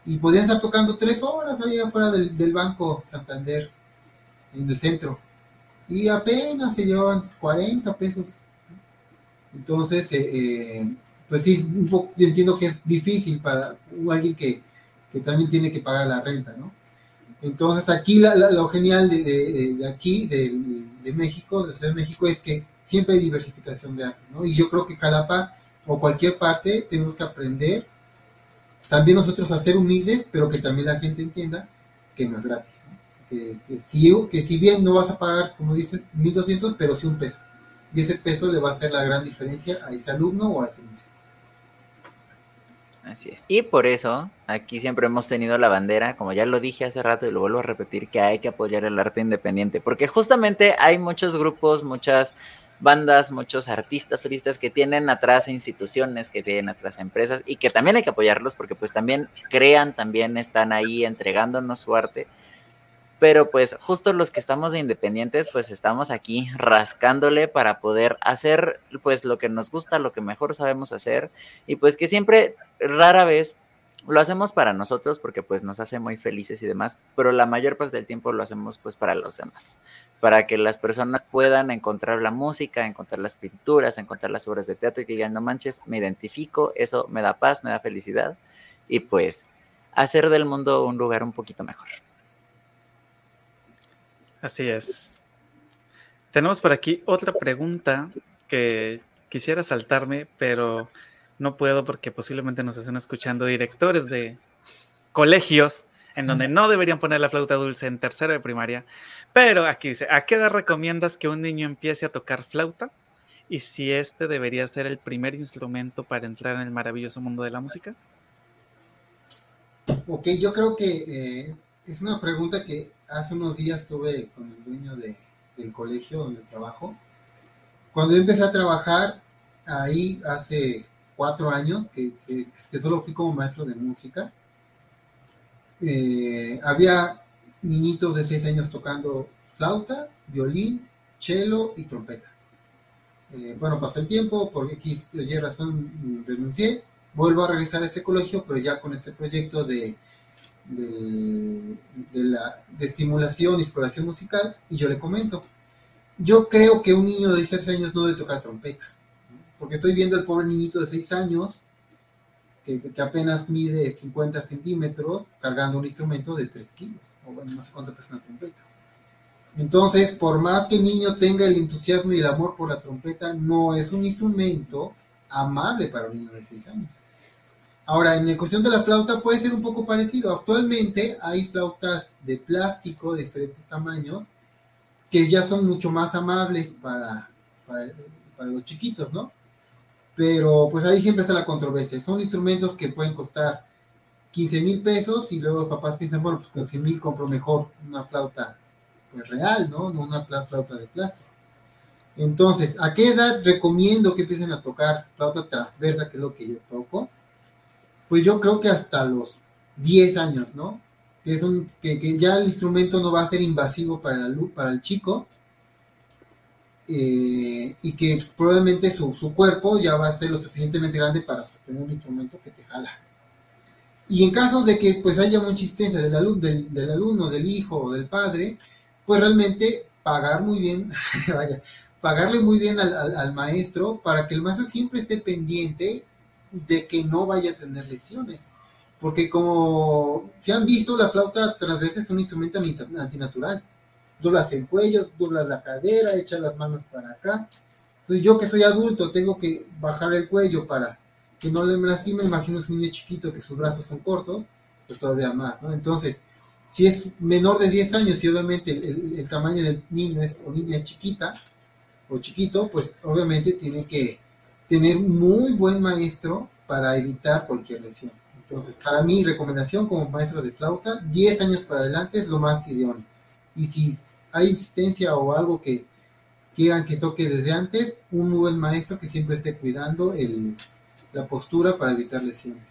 y podían estar tocando tres horas ahí afuera del, Banco Santander, en el centro. Y apenas se llevaban 40 pesos. Entonces, eh, eh, pues sí, yo entiendo que es difícil para alguien que, que también tiene que pagar la renta, ¿no? Entonces aquí lo genial de, aquí, de, México, de la Ciudad de México, es que siempre hay diversificación de arte, ¿no? Y yo creo que Jalapa o cualquier parte tenemos que aprender también nosotros a ser humildes, pero que también la gente entienda que no es gratis, ¿no? Que, si, que si bien no vas a pagar, como dices, 1.200, pero sí un peso. Y ese peso le va a hacer la gran diferencia a ese alumno o a ese músico. Así es. Y por eso aquí siempre hemos tenido la bandera, como ya lo dije hace rato y lo vuelvo a repetir, que hay que apoyar el arte independiente, porque justamente hay muchos grupos, muchas bandas, muchos artistas solistas que tienen atrás instituciones, que tienen atrás empresas y que también hay que apoyarlos porque pues también crean, también están ahí entregándonos su arte pero pues justo los que estamos de independientes, pues estamos aquí rascándole para poder hacer pues lo que nos gusta, lo que mejor sabemos hacer y pues que siempre, rara vez, lo hacemos para nosotros porque pues nos hace muy felices y demás, pero la mayor parte del tiempo lo hacemos pues para los demás, para que las personas puedan encontrar la música, encontrar las pinturas, encontrar las obras de teatro y que digan, no manches, me identifico, eso me da paz, me da felicidad y pues hacer del mundo un lugar un poquito mejor. Así es. Tenemos por aquí otra pregunta que quisiera saltarme, pero no puedo porque posiblemente nos estén escuchando directores de colegios en donde no deberían poner la flauta dulce en tercero de primaria. Pero aquí dice, ¿a qué edad recomiendas que un niño empiece a tocar flauta? Y si este debería ser el primer instrumento para entrar en el maravilloso mundo de la música. Ok, yo creo que eh, es una pregunta que hace unos días tuve con el dueño del colegio donde trabajo. Cuando yo empecé a trabajar ahí hace cuatro años, que, que solo fui como maestro de música, eh, había niñitos de seis años tocando flauta, violín, cello y trompeta. Eh, bueno, pasó el tiempo, por X o razón renuncié, vuelvo a regresar a este colegio, pero ya con este proyecto de, de, la, de estimulación y exploración musical, y yo le comento, yo creo que un niño de seis años no debe tocar trompeta, porque estoy viendo al pobre niñito de seis años que, apenas mide 50 centímetros cargando un instrumento de 3 kilos, o bueno, no sé cuánto pesa una trompeta. Entonces, por más que el niño tenga el entusiasmo y el amor por la trompeta, no es un instrumento amable para un niño de 6 años. Ahora, en la cuestión de la flauta puede ser un poco parecido. Actualmente hay flautas de plástico de diferentes tamaños que ya son mucho más amables para, para, los chiquitos, ¿no? Pero pues ahí siempre está la controversia. Son instrumentos que pueden costar 15 mil pesos y luego los papás piensan, bueno, pues con 15 mil compro mejor una flauta pues real, ¿no? No una flauta de plástico. Entonces, ¿a qué edad recomiendo que empiecen a tocar flauta transversa, que es lo que yo toco? Pues yo creo que hasta los 10 años, ¿no? Que, es un, que, que ya el instrumento no va a ser invasivo para, la, para el chico, eh, y que probablemente su, su, cuerpo ya va a ser lo suficientemente grande para sostener un instrumento que te jala. Y en caso de que pues haya mucha insistencia del, alumno, del, alumno, del hijo o del padre, pues realmente pagar muy bien, vaya, pagarle muy bien al, al, maestro para que el maestro siempre esté pendiente de que no vaya a tener lesiones. Porque como se han visto, la flauta transversa es un instrumento antinatural doblas el cuello, doblas la cadera, echas las manos para acá. Entonces yo que soy adulto tengo que bajar el cuello para que no le lastime, imagino un niño chiquito que sus brazos son cortos, pues todavía más, ¿no? Entonces, si es menor de 10 años y obviamente el, tamaño del niño es, o niña es chiquita o chiquito, pues obviamente tiene que tener muy buen maestro para evitar cualquier lesión. Entonces, para mí, recomendación como maestro de flauta, 10 años para adelante es lo más ideal. Y si hay insistencia o algo que quieran que toque desde antes, un buen maestro que siempre esté cuidando el, la postura para evitar lesiones.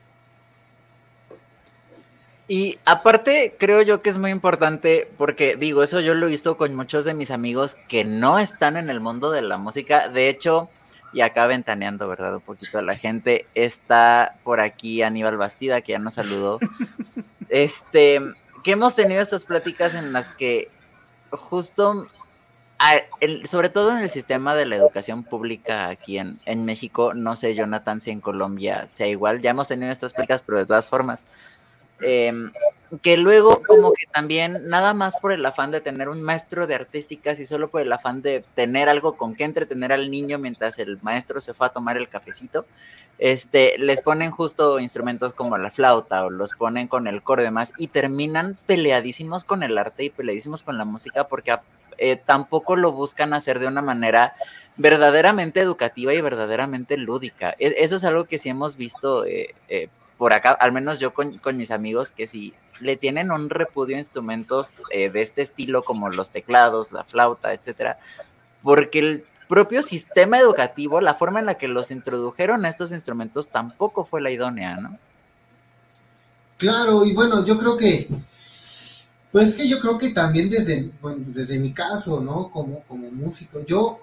Y aparte, creo yo que es muy importante, porque digo, eso yo lo he visto con muchos de mis amigos que no están en el mundo de la música. De hecho, y acá ventaneando, ¿verdad? Un poquito a la gente, está por aquí Aníbal Bastida, que ya nos saludó. Este, que hemos tenido estas pláticas en las que justo, sobre todo en el sistema de la educación pública aquí en, en, México, no sé, Jonathan, si en Colombia sea igual, ya hemos tenido estas pláticas, pero de todas formas, eh, que luego como que también, nada más por el afán de tener un maestro de artísticas y solo por el afán de tener algo con que entretener al niño mientras el maestro se fue a tomar el cafecito, este, les ponen justo instrumentos como la flauta o los ponen con el coro y demás y terminan peleadísimos con el arte y peleadísimos con la música porque eh, tampoco lo buscan hacer de una manera verdaderamente educativa y verdaderamente lúdica. E, eso es algo que sí hemos visto eh, eh, por acá, al menos yo con, con, mis amigos, que si le tienen un repudio a instrumentos de este estilo como los teclados, la flauta, etcétera, porque el propio sistema educativo, la forma en la que los introdujeron a estos instrumentos tampoco fue la idónea, ¿no? Claro, y bueno, yo creo que, pues es que yo creo que también desde, desde mi caso, ¿no? Como, como músico, yo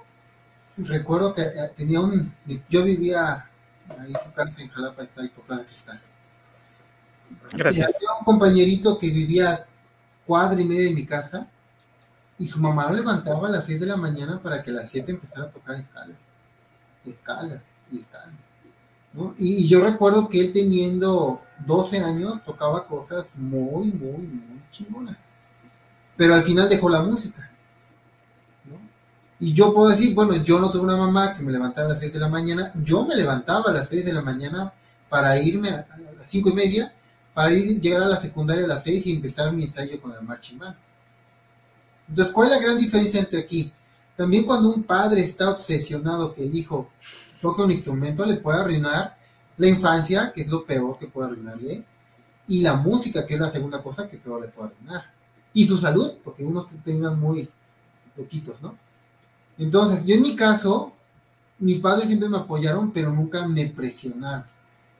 recuerdo que eh, tenía un, yo vivía ahí su casa en Jalapa, está ahí por Plaza Cristal. Gracias. Había un compañerito que vivía cuadra y media de mi casa, y su mamá lo levantaba a las 6 de la mañana para que a las 7 empezara a tocar escalas, escalas y escalas. ¿no? Y, y, yo recuerdo que él teniendo 12 años tocaba cosas muy, muy, muy chingonas. Pero al final dejó la música. Y yo puedo decir, bueno, yo no tuve una mamá que me levantara a las 6 de la mañana, yo me levantaba a las 6 de la mañana para irme a, las 5 y media, para ir, llegar a la secundaria a las 6 y empezar mi ensayo con el marching band. Entonces, ¿cuál es la gran diferencia entre aquí? También cuando un padre está obsesionado que el hijo toque un instrumento, le puede arruinar la infancia, que es lo peor que puede arruinarle, y la música, que es la segunda cosa que peor le puede arruinar. Y su salud, porque unos terminan muy loquitos, ¿no? Entonces, yo en mi caso, mis padres siempre me apoyaron, pero nunca me presionaron.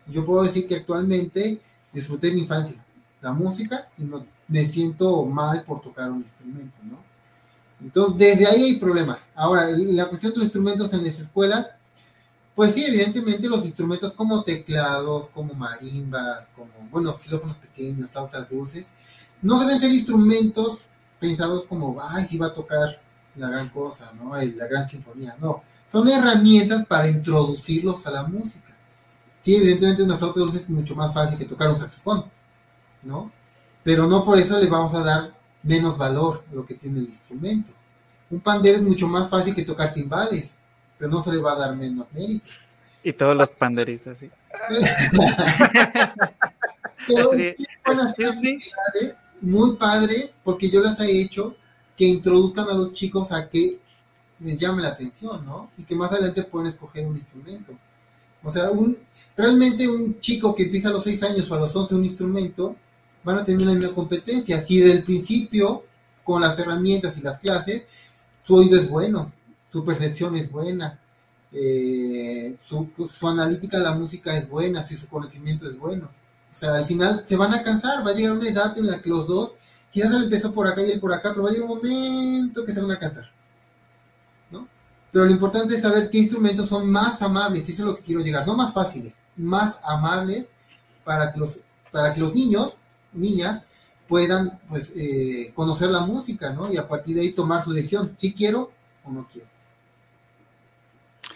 Yo puedo decir que actualmente disfruté mi infancia, la música, y no me siento mal por tocar un instrumento, ¿no? Entonces, desde ahí hay problemas. Ahora, la cuestión de los instrumentos en las escuelas, pues sí, evidentemente los instrumentos como teclados, como marimbas, como, bueno, xilófonos pequeños, flautas dulces, no deben ser instrumentos pensados como, ay, si va a tocar la gran cosa, ¿no? La gran sinfonía, no. Son herramientas para introducirlos a la música. Sí, evidentemente una flauta dulce es mucho más fácil que tocar un saxofón, ¿no? Pero no por eso le vamos a dar menos valor a lo que tiene el instrumento. Un pandero es mucho más fácil que tocar timbales, pero no se le va a dar menos mérito. Y todos los panderistas, sí. pero muy padre, porque yo las he hecho que introduzcan a los chicos a que les llame la atención, ¿no? Y que más adelante puedan escoger un instrumento. O sea, un, realmente un chico que empieza a los 6 años o a los 11 un instrumento, van a tener una misma competencia. Si desde el principio, con las herramientas y las clases, su oído es bueno, su percepción es buena, eh, su, su, analítica de la música es buena, si su conocimiento es bueno. O sea, al final se van a cansar, va a llegar una edad en la que los dos quizás él empezó por acá y él por acá, pero va a llegar un momento que se van a cansar. Pero lo importante es saber qué instrumentos son más amables, y eso es lo que quiero llegar, no más fáciles, más amables para que los, para que los niños, niñas, puedan pues eh, conocer la música, ¿no? Y a partir de ahí tomar su decisión, si quiero o no quiero.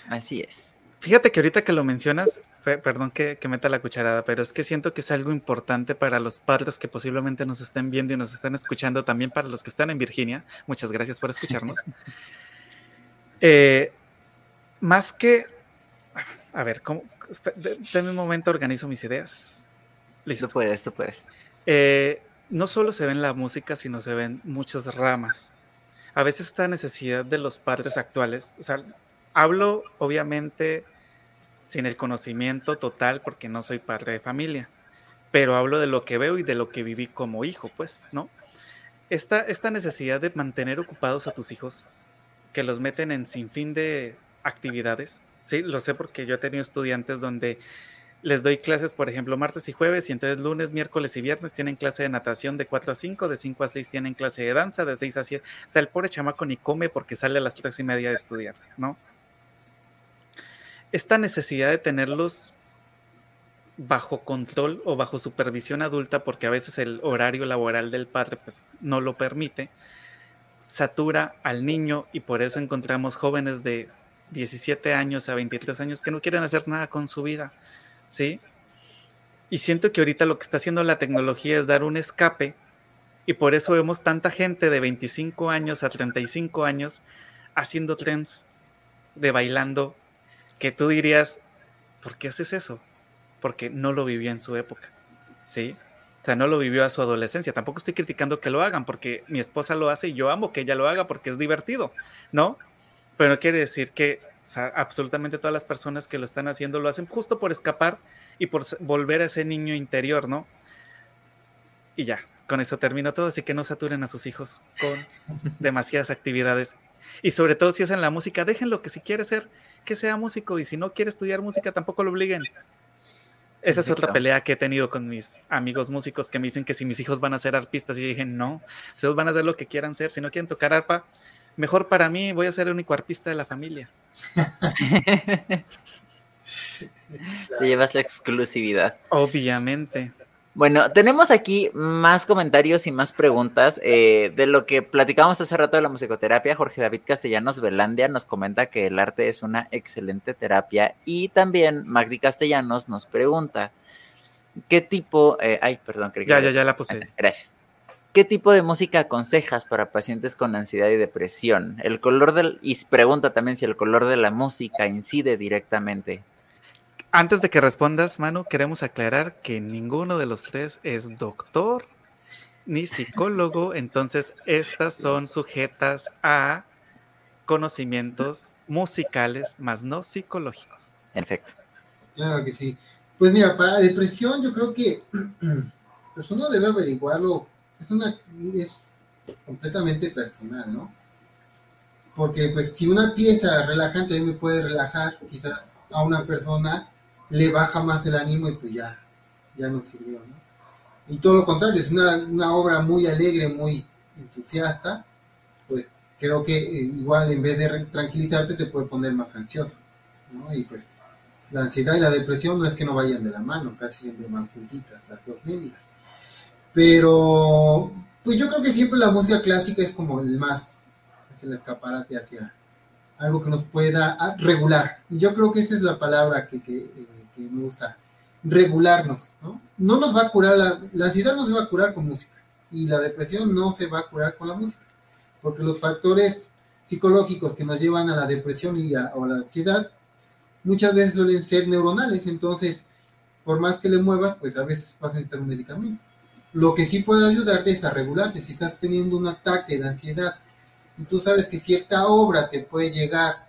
Así es. Fíjate que ahorita que lo mencionas, perdón que, meta la cucharada, pero es que siento que es algo importante para los padres que posiblemente nos estén viendo y nos estén escuchando, también para los que están en Virginia. Muchas gracias por escucharnos. Eh, más que, a ver, ¿cómo? Dame un momento, organizo mis ideas. Listo. Tú puedes, tú puedes. Eh, no solo se ve en la música, sino se ven muchas ramas. A veces esta necesidad de los padres actuales, o sea, hablo obviamente sin el conocimiento total porque no soy padre de familia, pero hablo de lo que veo y de lo que viví como hijo, pues, ¿no? Esta, esta necesidad de mantener ocupados a tus hijos, que los meten en sinfín de actividades, sí, lo sé porque yo he tenido estudiantes donde les doy clases, por ejemplo, martes y jueves, y entonces lunes, miércoles y viernes tienen clase de natación de 4 a 5, de 5 a 6 tienen clase de danza, de 6 a 7. O sea, el pobre chamaco ni come porque sale a las 3 y media de estudiar, ¿no? esta necesidad de tenerlos bajo control o bajo supervisión adulta, porque a veces el horario laboral del padre pues, no lo permite, satura al niño y por eso encontramos jóvenes de 17 años a 23 años que no quieren hacer nada con su vida, ¿sí? Y siento que ahorita lo que está haciendo la tecnología es dar un escape y por eso vemos tanta gente de 25 años a 35 años haciendo trends de bailando que tú dirías, ¿por qué haces eso? Porque no lo vivió en su época, ¿sí? O sea, no lo vivió a su adolescencia. Tampoco estoy criticando que lo hagan, porque mi esposa lo hace y yo amo que ella lo haga porque es divertido, ¿no? Pero no quiere decir que absolutamente todas las personas que lo están haciendo lo hacen justo por escapar y por volver a ese niño interior, ¿no? Y ya, con eso termino todo, así que no saturen a sus hijos con demasiadas actividades. Y sobre todo si hacen la música, déjenlo que si quiere ser que sea músico y si no quiere estudiar música tampoco lo obliguen. Esa es otra pelea que he tenido con mis amigos músicos que me dicen que si mis hijos van a ser arpistas, y yo dije, no, ellos van a hacer lo que quieran ser, si no quieren tocar arpa, mejor para mí voy a ser el único arpista de la familia. Te llevas la exclusividad. Obviamente. Bueno, tenemos aquí más comentarios y más preguntas eh, de lo que platicamos hace rato de la musicoterapia. Jorge David Castellanos Velandia nos comenta que el arte es una excelente terapia y también Magdi Castellanos nos pregunta qué tipo, eh, ay, perdón, creo que ya, ya, ya la puse. Gracias. ¿Qué tipo de música aconsejas para pacientes con ansiedad y depresión? El color del y pregunta también si el color de la música incide directamente. Antes de que respondas, Manu, queremos aclarar que ninguno de los tres es doctor ni psicólogo, entonces estas son sujetas a conocimientos musicales, más no psicológicos. Perfecto. Claro que sí. Pues mira, para depresión yo creo que pues uno debe averiguarlo es una es completamente personal, ¿no? Porque pues si una pieza relajante me puede relajar, quizás a una persona le baja más el ánimo y pues ya, ya no sirvió, ¿no? Y todo lo contrario, es una, una obra muy alegre, muy entusiasta, pues creo que eh, igual en vez de tranquilizarte te puede poner más ansioso, ¿no? Y pues la ansiedad y la depresión no es que no vayan de la mano, casi siempre van juntitas, las dos médicas. Pero, pues yo creo que siempre la música clásica es como el más, es el escaparate hacia algo que nos pueda ah, regular. Yo creo que esa es la palabra que, que, eh, que me gusta, regularnos, ¿no? No nos va a curar, la, ansiedad no se va a curar con música y la depresión no se va a curar con la música, porque los factores psicológicos que nos llevan a la depresión y a la ansiedad muchas veces suelen ser neuronales, entonces por más que le muevas, pues a veces vas a necesitar un medicamento. Lo que sí puede ayudarte es a regularte. Si estás teniendo un ataque de ansiedad y tú sabes que cierta obra te puede llegar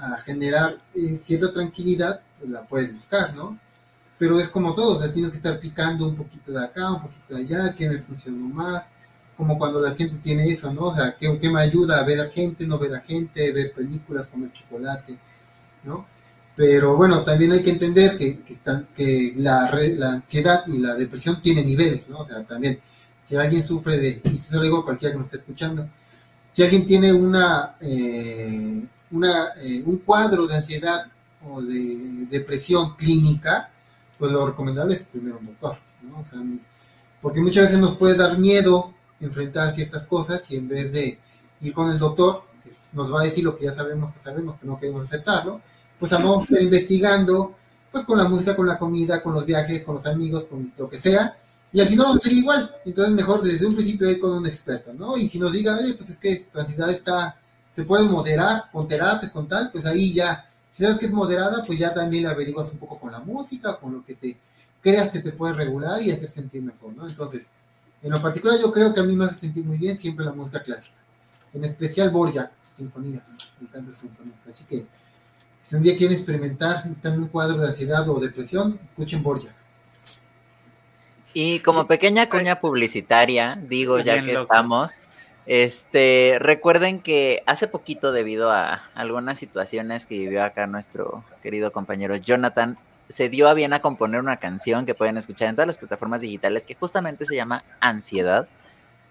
a generar eh, cierta tranquilidad, pues la puedes buscar, ¿no? Pero es como todo, o sea, tienes que estar picando un poquito de acá, un poquito de allá, qué me funcionó más, como cuando la gente tiene eso, ¿no? O sea, ¿qué, qué me ayuda a ver a gente, no ver a gente, ver películas, comer chocolate, ¿no? Pero bueno, también hay que entender que, que, la, la, ansiedad y la depresión tienen niveles, ¿no? O sea, también, si alguien sufre de, y se lo digo a cualquiera que nos esté escuchando, si alguien tiene una, eh, una eh, un cuadro de ansiedad o de depresión clínica, pues lo recomendable es primero un doctor, ¿no? O sea, porque muchas veces nos puede dar miedo enfrentar ciertas cosas y en vez de ir con el doctor, que nos va a decir lo que ya sabemos que sabemos, que no queremos aceptarlo, pues vamos a investigando, pues con la música, con la comida, con los viajes, con los amigos, con lo que sea, y al final vamos a seguir igual. Entonces mejor desde un principio ir con un experto, ¿no? Y si nos diga, oye, pues es que tu ansiedad está, se puede moderar con terapias, con tal, pues ahí ya, si sabes que es moderada, pues ya también la averiguas un poco con la música, con lo que te creas que te puede regular y hacer sentir mejor, ¿no? Entonces, en lo particular yo creo que a mí me hace sentir muy bien siempre la música clásica, en especial Borjak, sinfonías, me encantan sus sinfonías, así que si un día quieren experimentar, están en un cuadro de ansiedad o depresión, escuchen Borja. Y como pequeña cuña publicitaria, digo ya que estamos, este, recuerden que hace poquito debido a algunas situaciones que vivió acá nuestro querido compañero Jonathan, se dio a bien a componer una canción que pueden escuchar en todas las plataformas digitales que justamente se llama Ansiedad.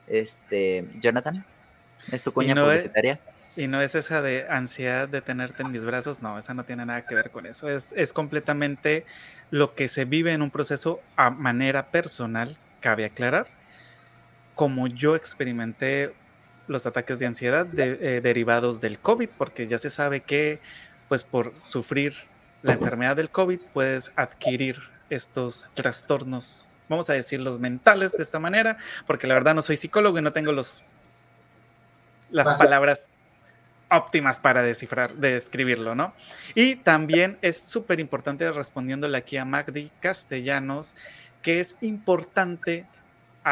Este, Jonathan, ¿es tu cuña publicitaria? Y no es esa de ansiedad de tenerte en mis brazos, no, esa no tiene nada que ver con eso. Es, es completamente lo que se vive en un proceso a manera personal, cabe aclarar. Como yo experimenté los ataques de ansiedad eh, derivados del COVID, porque ya se sabe que, pues por sufrir la enfermedad del COVID, puedes adquirir estos trastornos, vamos a decir los mentales de esta manera, porque la verdad no soy psicólogo y no tengo los las palabras óptimas para descifrar, describirlo, ¿no? Y también es súper importante respondiéndole aquí a Magdi Castellanos, que es importante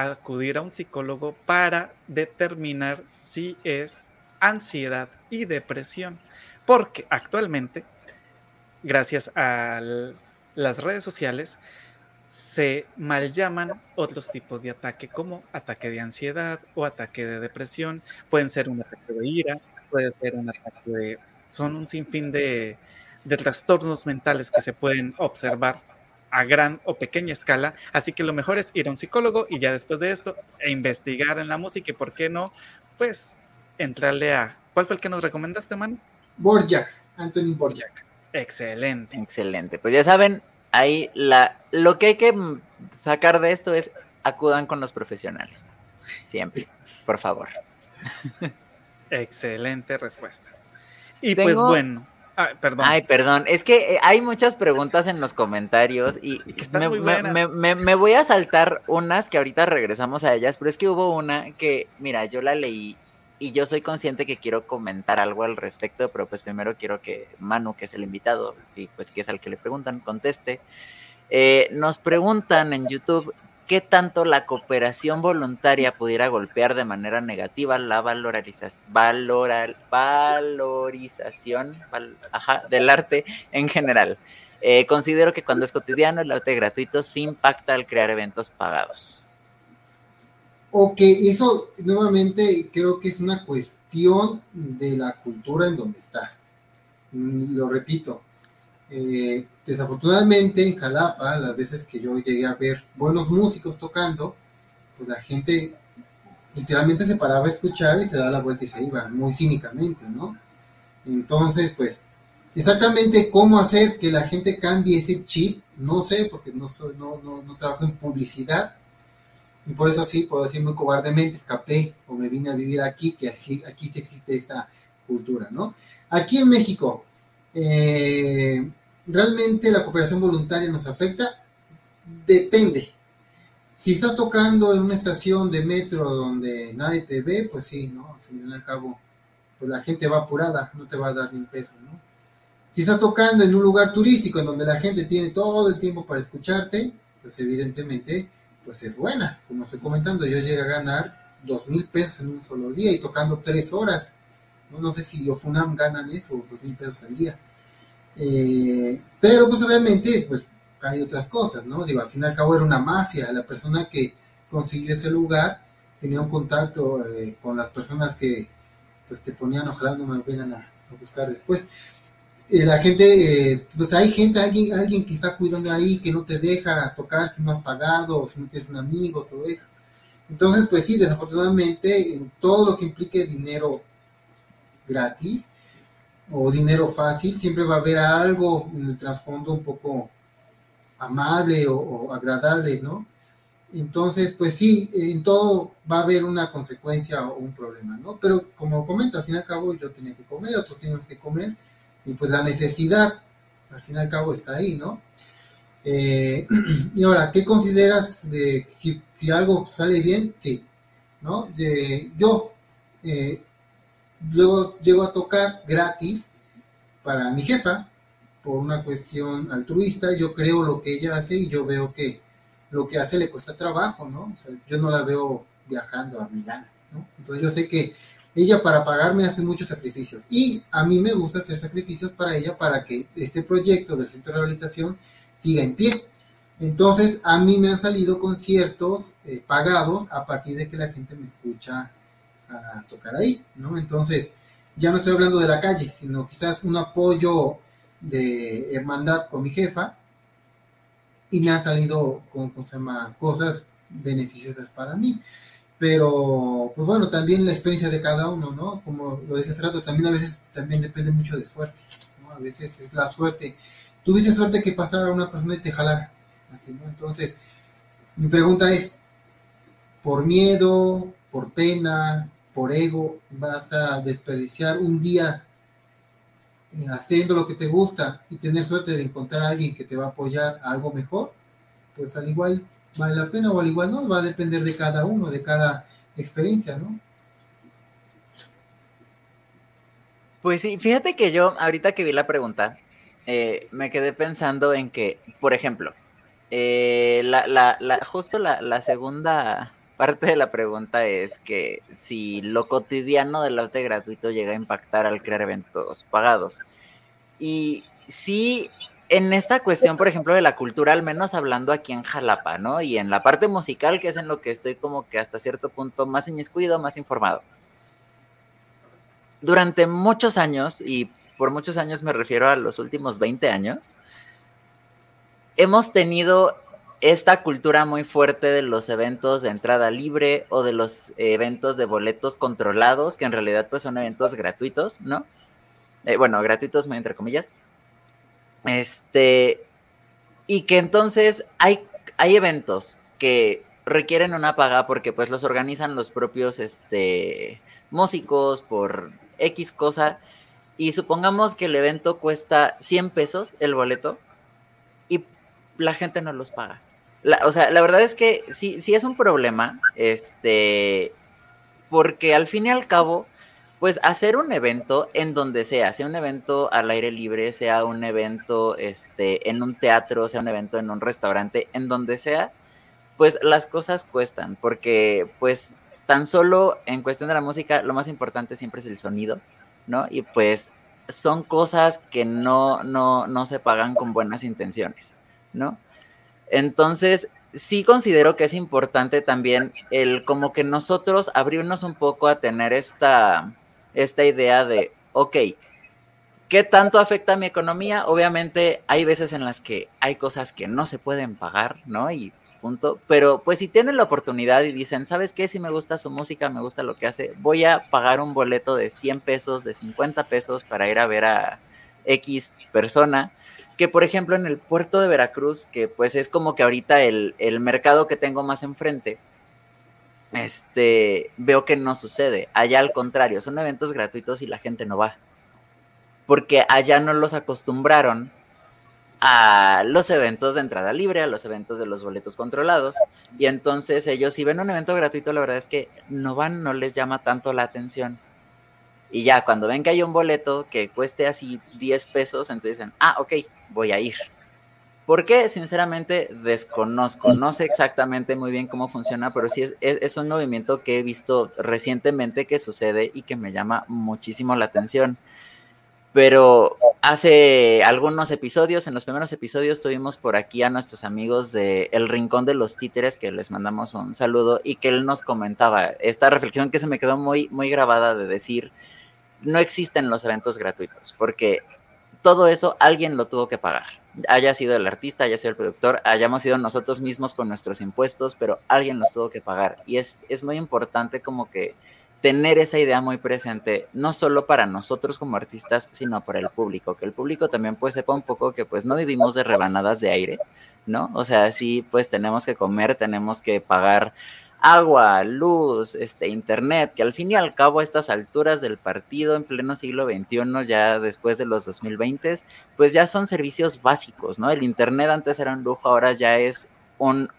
acudir a un psicólogo para determinar si es ansiedad y depresión, porque actualmente, gracias a las redes sociales, se mal llaman otros tipos de ataque como ataque de ansiedad o ataque de depresión, pueden ser un ataque de ira, puede ser un ataque de... Son un sinfín de, de trastornos mentales que se pueden observar a gran o pequeña escala, así que lo mejor es ir a un psicólogo y ya después de esto e investigar en la música y por qué no, pues entrarle a... ¿Cuál fue el que nos recomendaste, man? Borjak, Anthony Borjak. Excelente. Excelente. Pues ya saben, ahí la, lo que hay que sacar de esto es acudan con los profesionales. Siempre, por favor. Excelente respuesta. Y pues bueno. Ay, perdón. Ay, perdón. Es que eh, hay muchas preguntas en los comentarios y, me, voy a saltar unas que ahorita regresamos a ellas, pero es que hubo una que, mira, yo la leí y yo soy consciente que quiero comentar algo al respecto, pero pues primero quiero que Manu, que es el invitado y pues que es al que le preguntan, conteste. Eh, nos preguntan en YouTube qué tanto la cooperación voluntaria pudiera golpear de manera negativa la valorización, valorización del arte en general. Eh, considero que cuando es cotidiano el arte gratuito sí impacta al crear eventos pagados. Ok, eso nuevamente creo que es una cuestión de la cultura en donde estás. Mm, lo repito, eh, desafortunadamente en Jalapa, las veces que yo llegué a ver buenos músicos tocando, pues la gente literalmente se paraba a escuchar y se daba la vuelta y se iba, muy cínicamente, ¿no? Entonces, pues, exactamente cómo hacer que la gente cambie ese chip, no sé, porque no, no, no, no trabajo en publicidad, y por eso sí, puedo decir muy cobardemente, escapé o me vine a vivir aquí, que así, aquí sí existe esta cultura, ¿no? Aquí en México, eh, ¿realmente la cooperación voluntaria nos afecta? Depende. Si estás tocando en una estación de metro donde nadie te ve, pues sí, ¿no? Al fin y al cabo, pues la gente va apurada, no te va a dar ni un peso, ¿no? Si estás tocando en un lugar turístico en donde la gente tiene todo el tiempo para escucharte, pues evidentemente, pues es buena. Como estoy comentando, yo llegué a ganar dos mil pesos en un solo día y tocando tres horas. No, sé si los FUNAM ganan eso, dos mil pesos al día. Eh, pero pues obviamente, pues hay otras cosas, ¿no? Digo, al fin y al cabo era una mafia. La persona que consiguió ese lugar tenía un contacto eh, con las personas que pues te ponían, ojalá no me vengan a, buscar después. Eh, la gente, pues hay gente, alguien, alguien que está cuidando ahí, que no te deja tocar si no has pagado, si no tienes un amigo, todo eso. Entonces, pues sí, desafortunadamente, en todo lo que implique dinero gratis o dinero fácil, siempre va a haber algo en el trasfondo un poco amable o, agradable, ¿no? Entonces, pues sí, en todo va a haber una consecuencia o un problema, ¿no? Pero como comento, al fin y al cabo yo tenía que comer, otros tenemos que comer, y pues la necesidad, al fin y al cabo, está ahí, ¿no? Eh, y ahora, ¿qué consideras de si, algo sale bien? Sí, ¿no? yo, eh, Luego llego a tocar gratis para mi jefa por una cuestión altruista. Yo creo lo que ella hace y yo veo que lo que hace le cuesta trabajo, ¿no? O sea, yo no la veo viajando a Milán, ¿no? Entonces yo sé que ella para pagarme hace muchos sacrificios y a mí me gusta hacer sacrificios para ella para que este proyecto del centro de rehabilitación siga en pie. Entonces a mí me han salido conciertos eh, pagados a partir de que la gente me escucha a tocar ahí, ¿no? Entonces, ya no estoy hablando de la calle, sino quizás un apoyo de hermandad con mi jefa y me han salido con, cosas beneficiosas para mí. Pero, pues bueno, también la experiencia de cada uno, ¿no? Como lo dije hace rato, también a veces también depende mucho de suerte, ¿no? A veces es la suerte. Tuviste suerte que pasara una persona y te jalara, así, ¿no? Entonces, mi pregunta es, ¿por miedo, por pena, por ego vas a desperdiciar un día eh, haciendo lo que te gusta y tener suerte de encontrar a alguien que te va a apoyar algo mejor, pues al igual vale la pena o al igual no, va a depender de cada uno, de cada experiencia, ¿no? Pues sí, fíjate que yo ahorita que vi la pregunta, eh, me quedé pensando en que, por ejemplo, eh, la, justo la segunda Parte de la pregunta es que si lo cotidiano del arte gratuito llega a impactar al crear eventos pagados. Y si en esta cuestión, por ejemplo, de la cultura, al menos hablando aquí en Jalapa, ¿no? Y en la parte musical, que es en lo que estoy como que hasta cierto punto más inmiscuido, más informado. Durante muchos años, y por muchos años me refiero a los últimos 20 años, hemos tenido esta cultura muy fuerte de los eventos de entrada libre o de los eventos de boletos controlados, que en realidad pues son eventos gratuitos, ¿no? Eh, bueno, gratuitos, entre comillas. Este, y que entonces hay, hay eventos que requieren una paga porque pues los organizan los propios este, músicos por X cosa y supongamos que el evento cuesta 100 pesos el boleto y la gente no los paga. O sea, la verdad es que sí, sí es un problema, este, porque al fin y al cabo, pues hacer un evento en donde sea, sea un evento al aire libre, sea un evento este, en un teatro, sea un evento en un restaurante, en donde sea, pues las cosas cuestan, porque pues tan solo en cuestión de la música, lo más importante siempre es el sonido, ¿no? Y pues son cosas que no, no, no se pagan con buenas intenciones, ¿no? Entonces, sí considero que es importante también el como que nosotros abrirnos un poco a tener esta, esta idea de, ok, ¿qué tanto afecta a mi economía? Obviamente hay veces en las que hay cosas que no se pueden pagar, ¿no? Y pero pues si tienen la oportunidad y dicen, ¿sabes qué? Si me gusta su música, me gusta lo que hace, voy a pagar un boleto de 100 pesos, de 50 pesos para ir a ver a X persona. Que por ejemplo en el puerto de Veracruz, que pues es como que ahorita el, el mercado que tengo más enfrente, este, veo que no sucede. Allá al contrario, son eventos gratuitos y la gente no va. Porque allá no los acostumbraron a los eventos de entrada libre, a los eventos de los boletos controlados. Y entonces ellos, si ven un evento gratuito, la verdad es que no van, no les llama tanto la atención. Y ya, cuando ven que hay un boleto que cueste así 10 pesos, entonces dicen, ah, ok, voy a ir. ¿Por qué? Sinceramente desconozco, no sé exactamente muy bien cómo funciona, pero sí es, es un movimiento que he visto recientemente que sucede y que me llama muchísimo la atención pero hace algunos episodios, en los primeros episodios tuvimos por aquí a nuestros amigos de El Rincón de los Títeres, que les mandamos un saludo y que él nos comentaba esta reflexión que se me quedó muy, muy grabada de decir, no existen los eventos gratuitos, porque todo eso alguien lo tuvo que pagar. Haya sido el artista, haya sido el productor, hayamos sido nosotros mismos con nuestros impuestos, pero alguien los tuvo que pagar. Y es, es muy importante como que tener esa idea muy presente, no solo para nosotros como artistas, sino para el público, que el público también pues sepa un poco que pues no vivimos de rebanadas de aire, ¿no? O sea, sí, pues tenemos que comer, tenemos que pagar agua, luz, este, internet, que al fin y al cabo a estas alturas del partido en pleno siglo XXI, ya después de los 2020, pues ya son servicios básicos, ¿no? El internet antes era un lujo, ahora ya es un,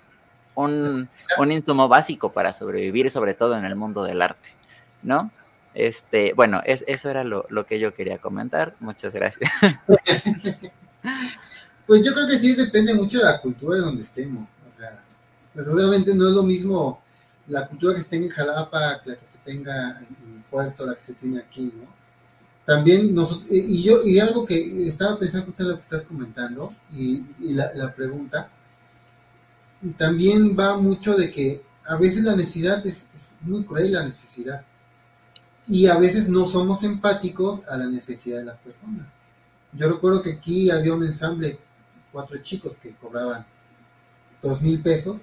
un, un insumo básico para sobrevivir, sobre todo en el mundo del arte. ¿no? Este, bueno, es, eso era lo, que yo quería comentar. Muchas gracias. Pues yo creo que sí depende mucho de la cultura de donde estemos. O sea, pues obviamente no es lo mismo la cultura que se tenga en Jalapa, la que se tenga en, Puerto, la que se tiene aquí, ¿no? También nosotros, y yo, y algo que estaba pensando usted lo que estás comentando, y, la, pregunta, también va mucho de que a veces la necesidad es, es muy cruel la necesidad y a veces no somos empáticos a la necesidad de las personas. Yo recuerdo que aquí había un ensamble, cuatro chicos que cobraban dos mil pesos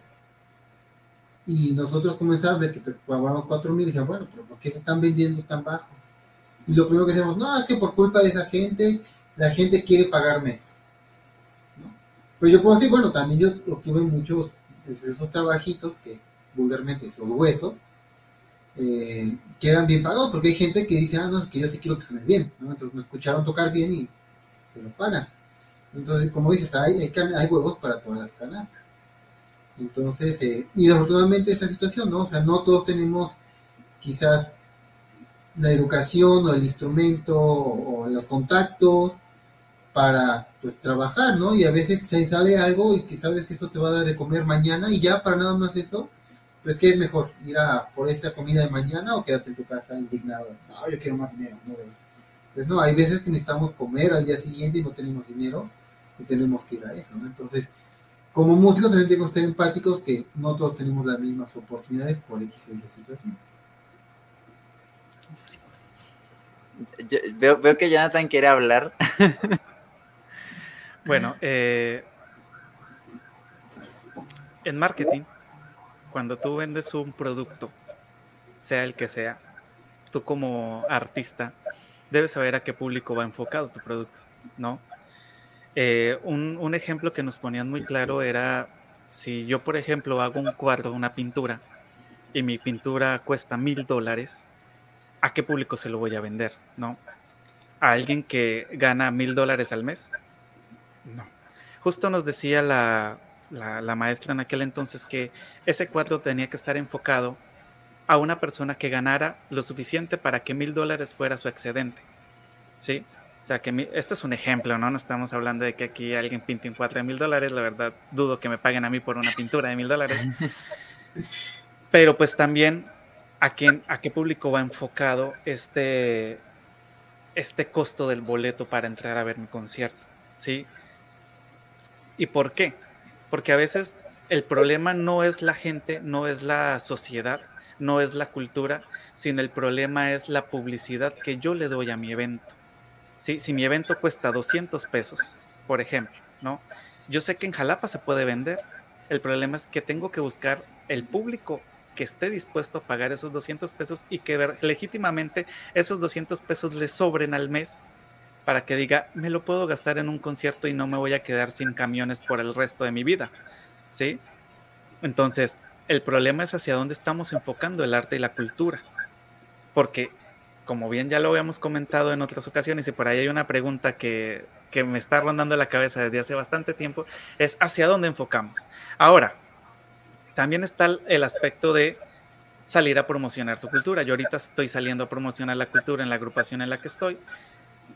y nosotros como ensamble que cobramos cuatro mil, decían, bueno, pero ¿por qué se están vendiendo tan bajo? Y lo primero que decimos, no, es que por culpa de esa gente, la gente quiere pagar menos. Pero yo puedo decir, bueno, también yo obtuve muchos de esos trabajitos que vulgarmente los huesos, eh, que eran bien pagados, porque hay gente que dice, ah, no, es que yo sí quiero que suene bien, ¿no? Entonces me escucharon tocar bien y se lo pagan. Entonces, como dices, hay, hay, huevos para todas las canastas. Entonces, eh, y desafortunadamente esa situación, ¿no? O sea, no todos tenemos quizás la educación o el instrumento o, los contactos para pues trabajar, ¿no? Y a veces se sale algo y que sabes que eso te va a dar de comer mañana y ya para nada más eso, pues ¿qué es mejor? ¿Ir a por esta comida de mañana o quedarte en tu casa indignado? No, yo quiero más dinero, no Pues no, hay veces que necesitamos comer al día siguiente y no tenemos dinero y tenemos que ir a eso, ¿no? Entonces, como músicos también tenemos que ser empáticos que no todos tenemos las mismas oportunidades por X o Y situación. veo, veo que Jonathan quiere hablar. bueno, eh, en marketing cuando tú vendes un producto, sea el que sea, tú como artista debes saber a qué público va enfocado tu producto, ¿no? Eh, un, ejemplo que nos ponían muy claro era si yo, por ejemplo, hago un cuadro, una pintura, y mi pintura cuesta mil dólares, ¿a qué público se lo voy a vender, no? a alguien que gana mil dólares al mes? No. Justo nos decía la, la, maestra en aquel entonces que ese cuadro tenía que estar enfocado a una persona que ganara lo suficiente para que mil dólares fuera su excedente. ¿Sí? O sea, que esto es un ejemplo, ¿no? No estamos hablando de que aquí alguien pinte cuadro de mil dólares. La verdad, dudo que me paguen a mí por una pintura de mil dólares. Pero pues también, ¿a, quién, ¿a qué público va enfocado este, este costo del boleto para entrar a ver mi concierto? ¿Sí? ¿Y por qué? Porque a veces el problema no es la gente, no es la sociedad, no es la cultura, sino el problema es la publicidad que yo le doy a mi evento. Si mi evento cuesta 200 pesos, por ejemplo, ¿no? Yo sé que en Jalapa se puede vender. El problema es que tengo que buscar el público que esté dispuesto a pagar esos 200 pesos y que legítimamente esos 200 pesos le sobren al mes para que diga, me lo puedo gastar en un concierto y no me voy a quedar sin camiones por el resto de mi vida. ¿Sí? Entonces, el problema es hacia dónde estamos enfocando el arte y la cultura. Porque como bien ya lo habíamos comentado en otras ocasiones, y por ahí hay una pregunta que, me está rondando la cabeza desde hace bastante tiempo, es hacia dónde enfocamos. Ahora, también está el aspecto de salir a promocionar tu cultura. Yo ahorita estoy saliendo a promocionar la cultura en la agrupación en la que estoy,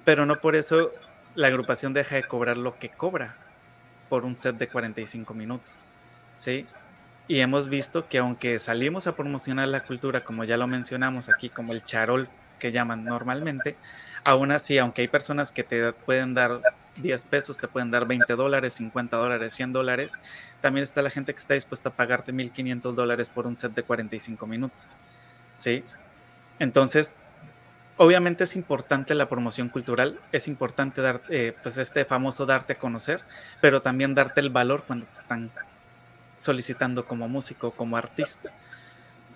pero no por eso la agrupación deja de cobrar lo que cobra por un set de 45 minutos. ¿Sí? Y hemos visto que aunque salimos a promocionar la cultura, como ya lo mencionamos aquí, como el charol que llaman normalmente, aún así, aunque hay personas que te pueden dar 10 pesos, te pueden dar 20 dólares, 50 dólares, 100 dólares, también está la gente que está dispuesta a pagarte 1500 dólares por un set de 45 minutos. ¿Sí? Entonces, obviamente es importante la promoción cultural, es importante dar, eh, pues este famoso darte a conocer, pero también darte el valor cuando te están solicitando como músico, como artista.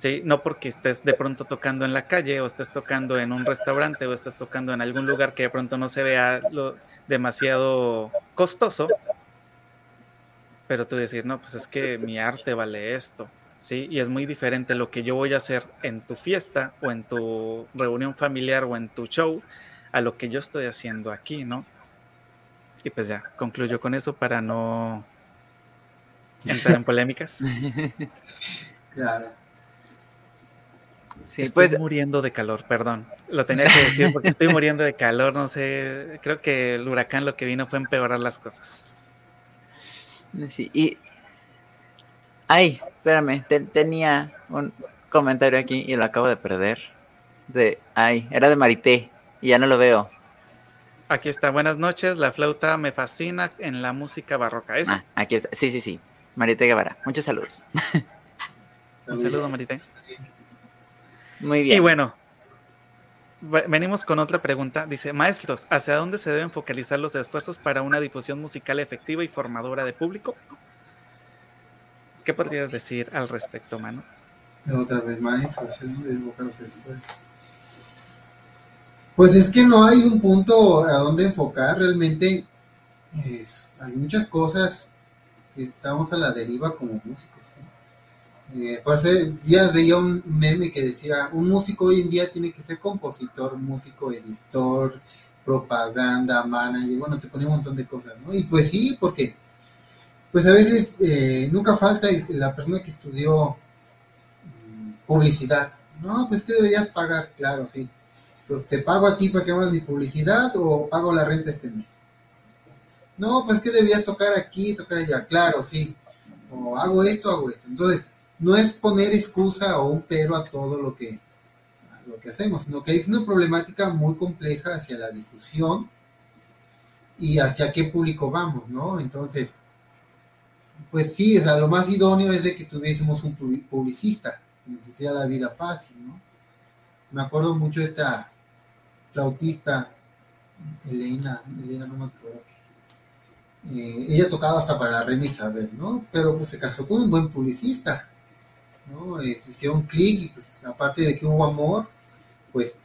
¿Sí? No porque estés de pronto tocando en la calle o estés tocando en un restaurante o estés tocando en algún lugar que de pronto no se vea lo demasiado costoso, pero tú decir, no, pues es que mi arte vale esto, ¿sí? Y es muy diferente lo que yo voy a hacer en tu fiesta o en tu reunión familiar o en tu show a lo que yo estoy haciendo aquí, ¿no? Y pues ya, concluyo con eso para no entrar en polémicas. Claro. Estoy pues, muriendo de calor, perdón. Lo tenía que decir porque estoy muriendo de calor, no sé. Creo que el huracán lo que vino fue empeorar las cosas. Sí, y. Ay, espérame, tenía un comentario aquí y lo acabo de perder. De. Ay, era de Marité y ya no lo veo. Aquí está, buenas noches. La flauta me fascina en la música barroca. Ah, aquí está. Sí, sí, sí. Marité Guevara. Muchos saludos. Un saludo, Marité. Muy bien. Y bueno, venimos con otra pregunta. Dice, maestros, ¿hacia dónde se deben focalizar los esfuerzos para una difusión musical efectiva y formadora de público? ¿Qué podrías decir al respecto, Mano? Otra vez, maestros, ¿hacia dónde enfocar los esfuerzos? Pues es que no hay un punto a dónde enfocar, realmente hay muchas cosas que estamos a la deriva como músicos. Eh, por hace días veía un meme que decía, un músico hoy en día tiene que ser compositor, músico, editor, propaganda, manager, bueno, te ponía un montón de cosas, ¿no? Y pues sí, porque pues a veces eh, nunca falta la persona que estudió mm, publicidad. No, pues que deberías pagar, claro, sí. Entonces, ¿te pago a ti para que hagas mi publicidad o pago la renta este mes? No, pues que deberías tocar aquí, tocar allá, claro, sí. O hago esto, hago esto. Entonces, no es poner excusa o un pero a todo lo que, lo que hacemos, sino que es una problemática muy compleja hacia la difusión y hacia qué público vamos, ¿no? Entonces, pues sí, o sea, lo más idóneo es de que tuviésemos un publicista, que nos hiciera la vida fácil, ¿no? Me acuerdo mucho esta flautista, Elena, Elena no me acuerdo, eh, ella tocaba hasta para la reina Isabel, ¿no? Pero pues se casó con un buen publicista, ¿no? Eh, hicieron clic y pues aparte de que hubo amor, pues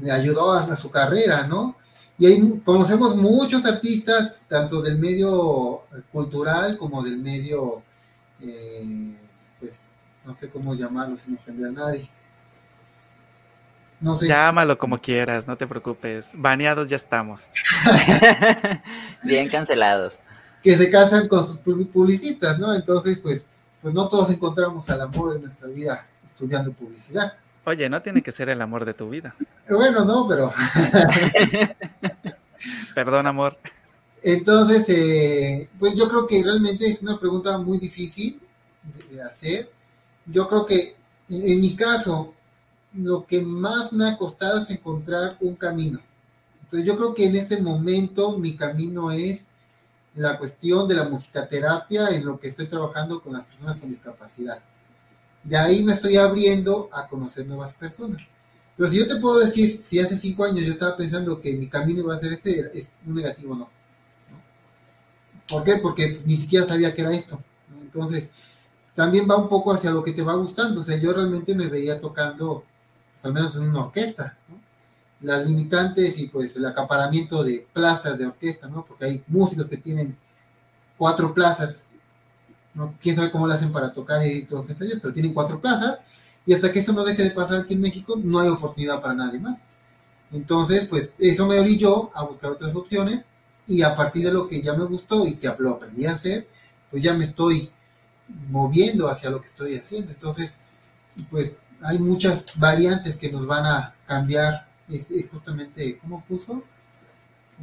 le ayudó a, su carrera, ¿no? Y ahí conocemos muchos artistas, tanto del medio cultural como del medio, eh, pues no sé cómo llamarlo sin ofender a nadie. No sé. Llámalo como quieras, no te preocupes. Baneados ya estamos. Bien cancelados. Que se casan con sus publicistas, ¿no? Entonces, pues, pues no todos encontramos al amor de nuestra vida estudiando publicidad. Oye, no tiene que ser el amor de tu vida. Bueno, no, pero. Perdón, amor. Entonces, eh, pues yo creo que realmente es una pregunta muy difícil de, de hacer. Yo creo que en mi caso, lo que más me ha costado es encontrar un camino. Entonces yo creo que en este momento mi camino es la cuestión de la musicoterapia en lo que estoy trabajando con las personas con discapacidad. De ahí me estoy abriendo a conocer nuevas personas. Pero si yo te puedo decir, si hace cinco años yo estaba pensando que mi camino iba a ser este, es un negativo, no. ¿Por qué? Porque ni siquiera sabía que era esto. Entonces, también va un poco hacia lo que te va gustando. O sea, yo realmente me veía tocando, pues al menos en una orquesta, ¿no? Las limitantes y pues el acaparamiento de plazas de orquesta, ¿no? Porque hay músicos que tienen cuatro plazas, ¿no? Quién sabe cómo lo hacen para tocar y todos los ensayos, pero tienen cuatro plazas y hasta que eso no deje de pasar aquí en México, no hay oportunidad para nadie más. Entonces, pues eso me orilló a buscar otras opciones y a partir de lo que ya me gustó y que lo aprendí a hacer, pues ya me estoy moviendo hacia lo que estoy haciendo. Entonces, pues hay muchas variantes que nos van a cambiar. Es, es justamente, ¿cómo puso?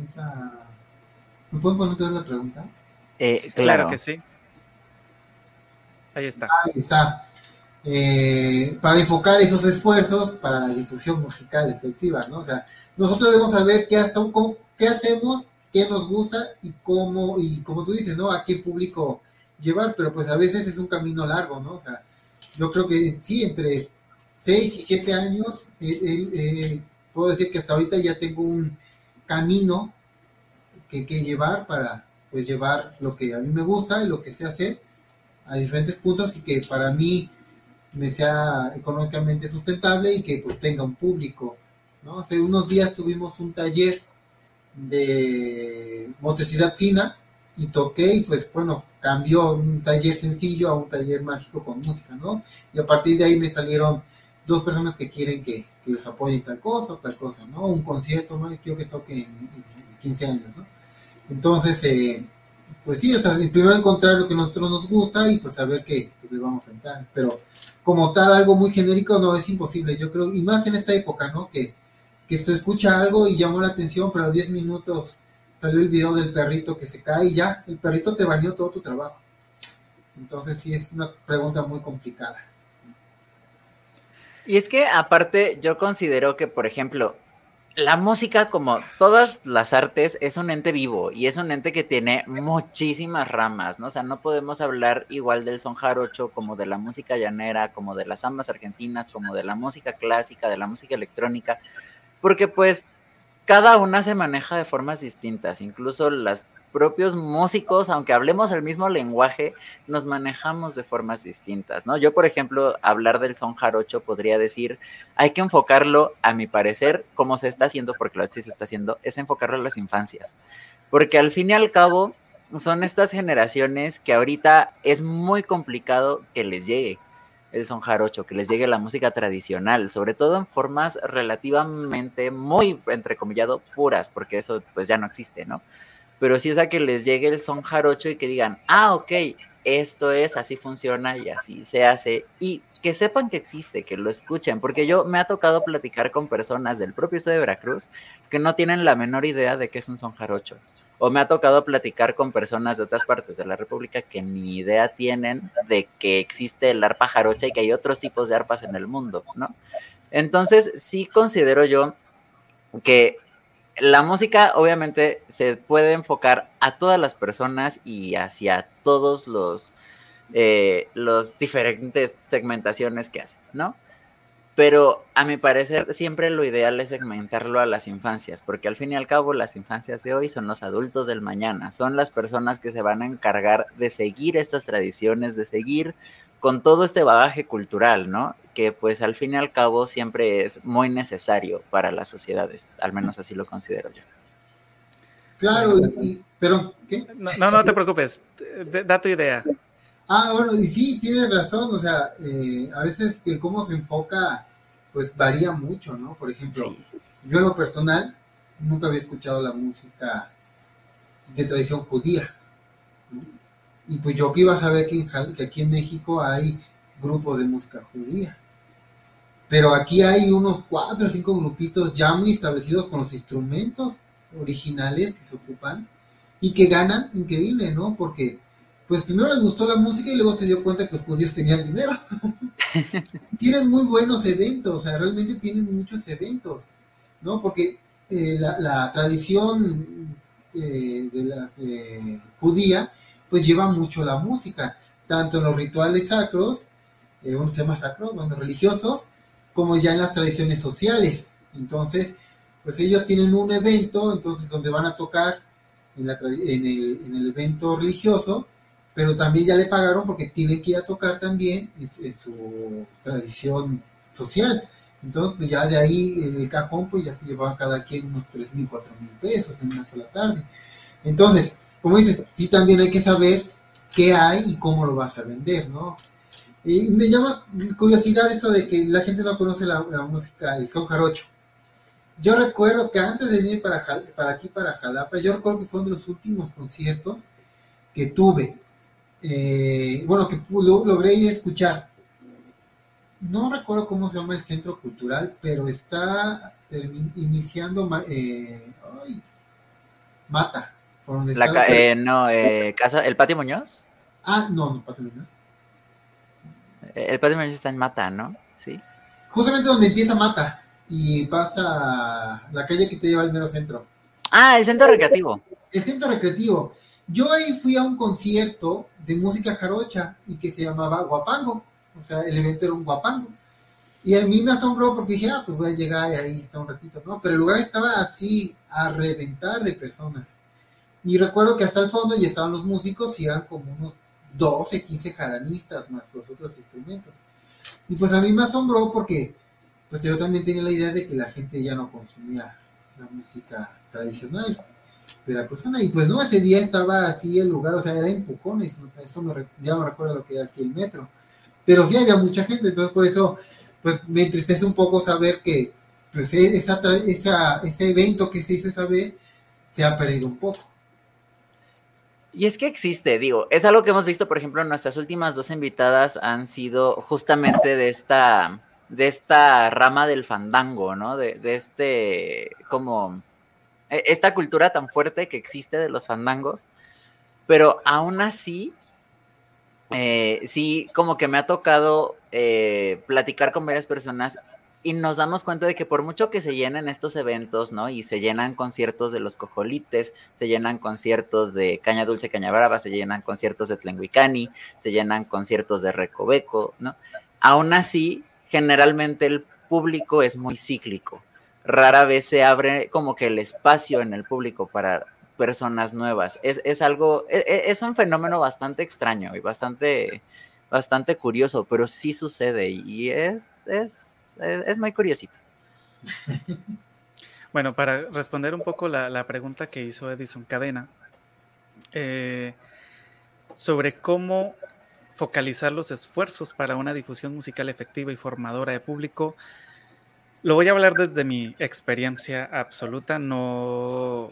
Esa... ¿Me pueden poner entonces la pregunta? Eh, claro. Claro que sí. Ahí está. Ahí está. Eh, para enfocar esos esfuerzos para la difusión musical efectiva, ¿no? O sea, nosotros debemos saber qué, hasta, cómo- qué hacemos, qué nos gusta y cómo, y como tú dices, ¿no? A qué público llevar, pero pues a veces es un camino largo, ¿no? O sea, yo creo que sí, entre 6 y 7 años, eh, eh, puedo decir que hasta ahorita ya tengo un camino que, llevar para pues llevar lo que a mí me gusta y lo que sé hacer a diferentes puntos y que para mí me sea económicamente sustentable y que pues tenga un público, ¿no? Hace unos días tuvimos un taller de motricidad fina y toqué y pues bueno, cambió un taller sencillo a un taller mágico con música, ¿no? Y a partir de ahí me salieron dos personas que quieren que, que les apoye tal cosa o tal cosa, ¿no? Un concierto, ¿no? Y quiero que toque en, en 15 años, ¿no? Entonces, eh, pues sí, o sea, primero encontrar lo que a nosotros nos gusta y pues saber que pues, le vamos a entrar. Pero como tal, algo muy genérico no es imposible, yo creo, y más en esta época, ¿no? Que, que se escucha algo y llamó la atención, pero a 10 minutos salió el video del perrito que se cae y ya, el perrito te bañó todo tu trabajo. Entonces sí es una pregunta muy complicada. Y es que aparte yo considero que, por ejemplo, la música, como todas las artes, es un ente vivo y es un ente que tiene muchísimas ramas, ¿no? O sea, no podemos hablar igual del son jarocho como de la música llanera, como de las zambas argentinas, como de la música clásica, de la música electrónica, porque pues cada una se maneja de formas distintas, incluso los propios músicos, aunque hablemos el mismo lenguaje, nos manejamos de formas distintas, ¿no? Yo, por ejemplo, hablar del son jarocho podría decir, hay que enfocarlo, a mi parecer, como se está haciendo, porque lo así se está haciendo, es enfocarlo a las infancias, porque al fin y al cabo son estas generaciones que ahorita es muy complicado que les llegue el son jarocho, que les llegue la música tradicional, sobre todo en formas relativamente muy, entrecomillado, puras, porque eso pues ya no existe, ¿no? Pero sí es a que les llegue el son jarocho y que digan, ah, ok, esto es, así funciona y así se hace, y que sepan que existe, que lo escuchen, porque yo me ha tocado platicar con personas del propio estado de Veracruz que no tienen la menor idea de qué es un son jarocho. O me ha tocado platicar con personas de otras partes de la República que ni idea tienen de que existe el arpa jarocha y que hay otros tipos de arpas en el mundo, ¿no? Entonces, sí considero yo que la música obviamente se puede enfocar a todas las personas y hacia todos los, eh, los diferentes segmentaciones que hacen, ¿no? Pero a mi parecer siempre lo ideal es segmentarlo a las infancias, porque al fin y al cabo las infancias de hoy son los adultos del mañana, son las personas que se van a encargar de seguir estas tradiciones, de seguir con todo este bagaje cultural, ¿no? Que pues al fin y al cabo siempre es muy necesario para las sociedades, al menos así lo considero yo. Claro, y, pero, ¿qué? No, no, no te preocupes. Da tu idea. Ah, bueno, y sí, tienes razón, o sea, eh, a veces el cómo se enfoca pues varía mucho, ¿no? Por ejemplo, yo en lo personal nunca había escuchado la música de tradición judía. Y pues yo que iba a saber que, aquí en México hay grupos de música judía. Pero aquí hay unos cuatro o cinco grupitos ya muy establecidos con los instrumentos originales que se ocupan y que ganan increíble, ¿no? Porque pues primero les gustó la música y luego se dio cuenta que los judíos tenían dinero. tienen muy buenos eventos, o sea, realmente tienen muchos eventos, ¿no? Porque eh, la, tradición eh, de la eh, judía, pues lleva mucho la música, tanto en los rituales sacros, uno se llama sacro, bueno, religiosos, como ya en las tradiciones sociales. Entonces, pues ellos tienen un evento, entonces donde van a tocar en, el, en el evento religioso, pero también ya le pagaron porque tienen que ir a tocar también en, su tradición social. Entonces, pues ya de ahí en el cajón, pues ya se llevaban cada quien unos 3 mil, 4 mil pesos en una sola tarde. Entonces, como dices, sí también hay que saber qué hay y cómo lo vas a vender, ¿no? Y me llama curiosidad eso de que la gente no conoce la, música, el son jarocho. Yo recuerdo que antes de venir para, para aquí, para Jalapa, yo recuerdo que fue uno de los últimos conciertos que tuve eh, bueno, que logré ir a escuchar. No recuerdo cómo se llama el centro cultural, pero está iniciando eh, Mata. Por la, eh, no, casa, ¿el Patio Muñoz? Ah, no, no, Patio Muñoz. El Patio Muñoz está en Mata, ¿no? Sí. Justamente donde empieza Mata y pasa la calle que te lleva al mero centro. Ah, el centro recreativo. El centro recreativo. Yo ahí fui a un concierto de música jarocha y que se llamaba Guapango. O sea, el evento era un guapango. Y a mí me asombró porque dije, ah, pues voy a llegar y ahí está un ratito, ¿no? Pero el lugar estaba así a reventar de personas. Y recuerdo que hasta el fondo ya estaban los músicos y eran como unos 12, 15 jaranistas más los otros instrumentos. Y pues a mí me asombró porque pues yo también tenía la idea de que la gente ya no consumía la música tradicional veracruzana. Y pues no, ese día estaba así el lugar, o sea, era empujones, o sea, esto me, ya me recuerda lo que era aquí el metro. Pero sí había mucha gente, entonces por eso, pues me entristece un poco saber que, pues e, esa, esa, ese evento que se hizo esa vez se ha perdido un poco. Y es que existe, digo, es algo que hemos visto, por ejemplo, nuestras últimas dos invitadas han sido justamente de esta, de esta rama del fandango, ¿no? De, este, como, e, esta cultura tan fuerte que existe de los fandangos, pero aún así, eh, sí, como que me ha tocado eh, platicar con varias personas y nos damos cuenta de que por mucho que se llenen estos eventos, ¿no? Y se llenan conciertos de los cojolites, se llenan conciertos de Caña Dulce, Caña Brava, se llenan conciertos de Tlenguicani, se llenan conciertos de Recoveco, ¿no? Aún así, generalmente el público es muy cíclico rara vez se abre como que el espacio en el público para personas nuevas. Es, algo, es, e, es, un fenómeno bastante extraño y bastante, bastante curioso, pero sí sucede y es, es, es, muy curiosito. Bueno, para responder un poco la, pregunta que hizo Edison Cadena eh, sobre cómo focalizar los esfuerzos para una difusión musical efectiva y formadora de público, lo voy a hablar desde mi experiencia absoluta. No.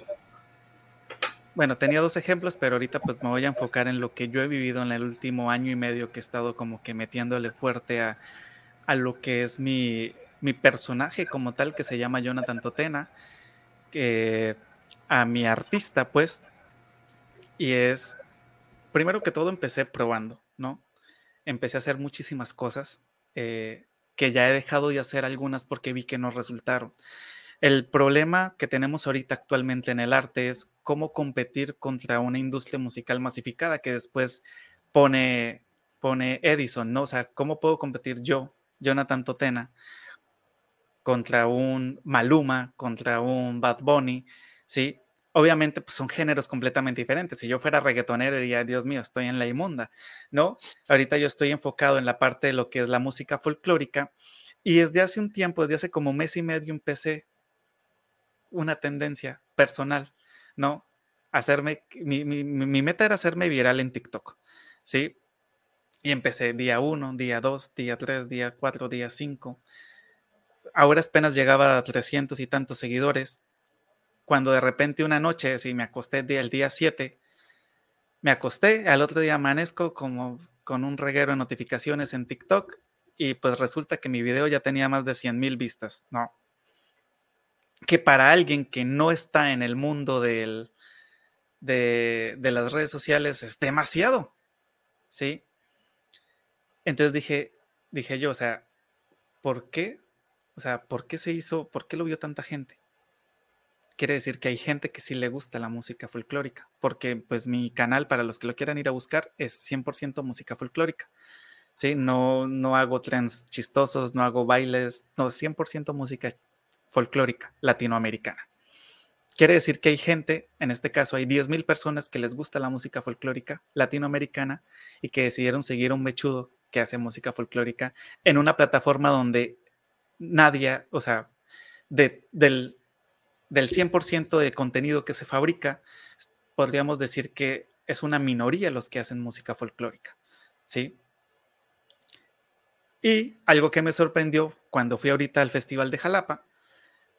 Bueno, tenía dos ejemplos, pero ahorita pues me voy a enfocar en lo que yo he vivido en el último año y medio que he estado como que metiéndole fuerte a, a lo que es mi, mi, personaje como tal, que se llama Jonathan Totena, que, a mi artista, pues. Y es, primero que todo empecé probando, ¿no? Empecé a hacer muchísimas cosas. Eh, que ya he dejado de hacer algunas porque vi que no resultaron. El problema que tenemos ahorita actualmente en el arte es cómo competir contra una industria musical masificada que después pone, pone Edison, ¿no? O sea, ¿cómo puedo competir yo, Jonathan Totena, contra un Maluma, contra un Bad Bunny, ¿sí? obviamente pues, son géneros completamente diferentes. Si yo fuera reggaetonero, diría, Dios mío, estoy en la inmunda, ¿no? Ahorita yo estoy enfocado en la parte de lo que es la música folclórica y desde hace un tiempo, desde hace como mes y medio, empecé una tendencia personal, ¿no? Hacerme, mi, mi meta era hacerme viral en TikTok, ¿sí? Y empecé día uno, día dos, día tres, día cuatro, día cinco. ahora apenas llegaba a 300 y tantos seguidores, cuando de repente una noche, si me acosté el día 7, me acosté, al otro día amanezco como con un reguero de notificaciones en TikTok y pues resulta que mi video ya tenía más de 100 mil vistas, ¿no? Que para alguien que no está en el mundo del, de, de las redes sociales es demasiado, ¿sí? Entonces dije, dije yo, o sea, ¿por qué? O sea, ¿por qué se hizo, por qué lo vio tanta gente? Quiere decir que hay gente que sí le gusta la música folclórica, porque pues mi canal, para los que lo quieran ir a buscar, es 100% música folclórica. Sí, no, no hago trends chistosos, no hago bailes, no, 100% música folclórica latinoamericana. Quiere decir que hay gente, en este caso hay 10.000 personas que les gusta la música folclórica latinoamericana y que decidieron seguir un mechudo que hace música folclórica en una plataforma donde nadie, o sea, del, del 100% de contenido que se fabrica, podríamos decir que es una minoría los que hacen música folclórica, ¿sí? Y algo que me sorprendió cuando fui ahorita al Festival de Jalapa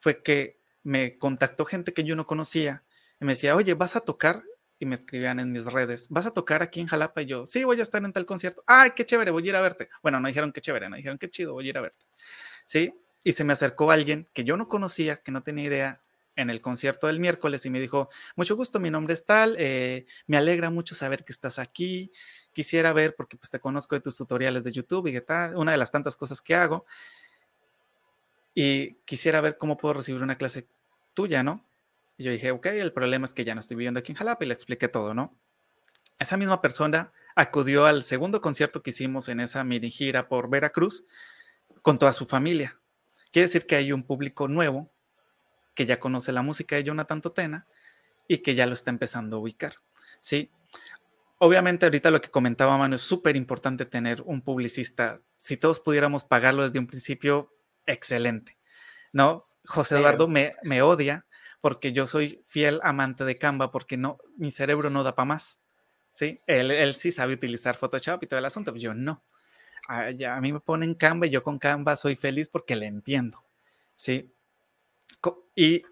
fue que me contactó gente que yo no conocía y me decía, oye, ¿vas a tocar? Y me escribían en mis redes, ¿vas a tocar aquí en Jalapa? Y yo, sí, voy a estar en tal concierto. Ay, qué chévere, voy a ir a verte. Bueno, no dijeron qué chévere, no dijeron qué chido, voy a ir a verte. Sí, y se me acercó alguien que yo no conocía, que no tenía idea, en el concierto del miércoles y me dijo, mucho gusto, mi nombre es tal, eh, me alegra mucho saber que estás aquí, quisiera ver, porque pues te conozco de tus tutoriales de YouTube y qué tal, una de las tantas cosas que hago, y quisiera ver cómo puedo recibir una clase tuya, ¿no? Y yo dije, ok, el problema es que ya no estoy viviendo aquí en Jalapa y le expliqué todo, ¿no? Esa misma persona acudió al segundo concierto que hicimos en esa mini gira por Veracruz con toda su familia. Quiere decir que hay un público nuevo que ya conoce la música de Jonathan Totena y que ya lo está empezando a ubicar, ¿sí? Obviamente ahorita lo que comentaba Manu es súper importante tener un publicista. Si todos pudiéramos pagarlo desde un principio, excelente, ¿no? José Eduardo me, me odia porque yo soy fiel amante de Canva, porque no, mi cerebro no da para más. ¿sí? Él, sí sabe utilizar Photoshop y todo el asunto, yo no. A, a, mí me ponen Canva y yo con Canva soy feliz porque le entiendo. ¿sí? Y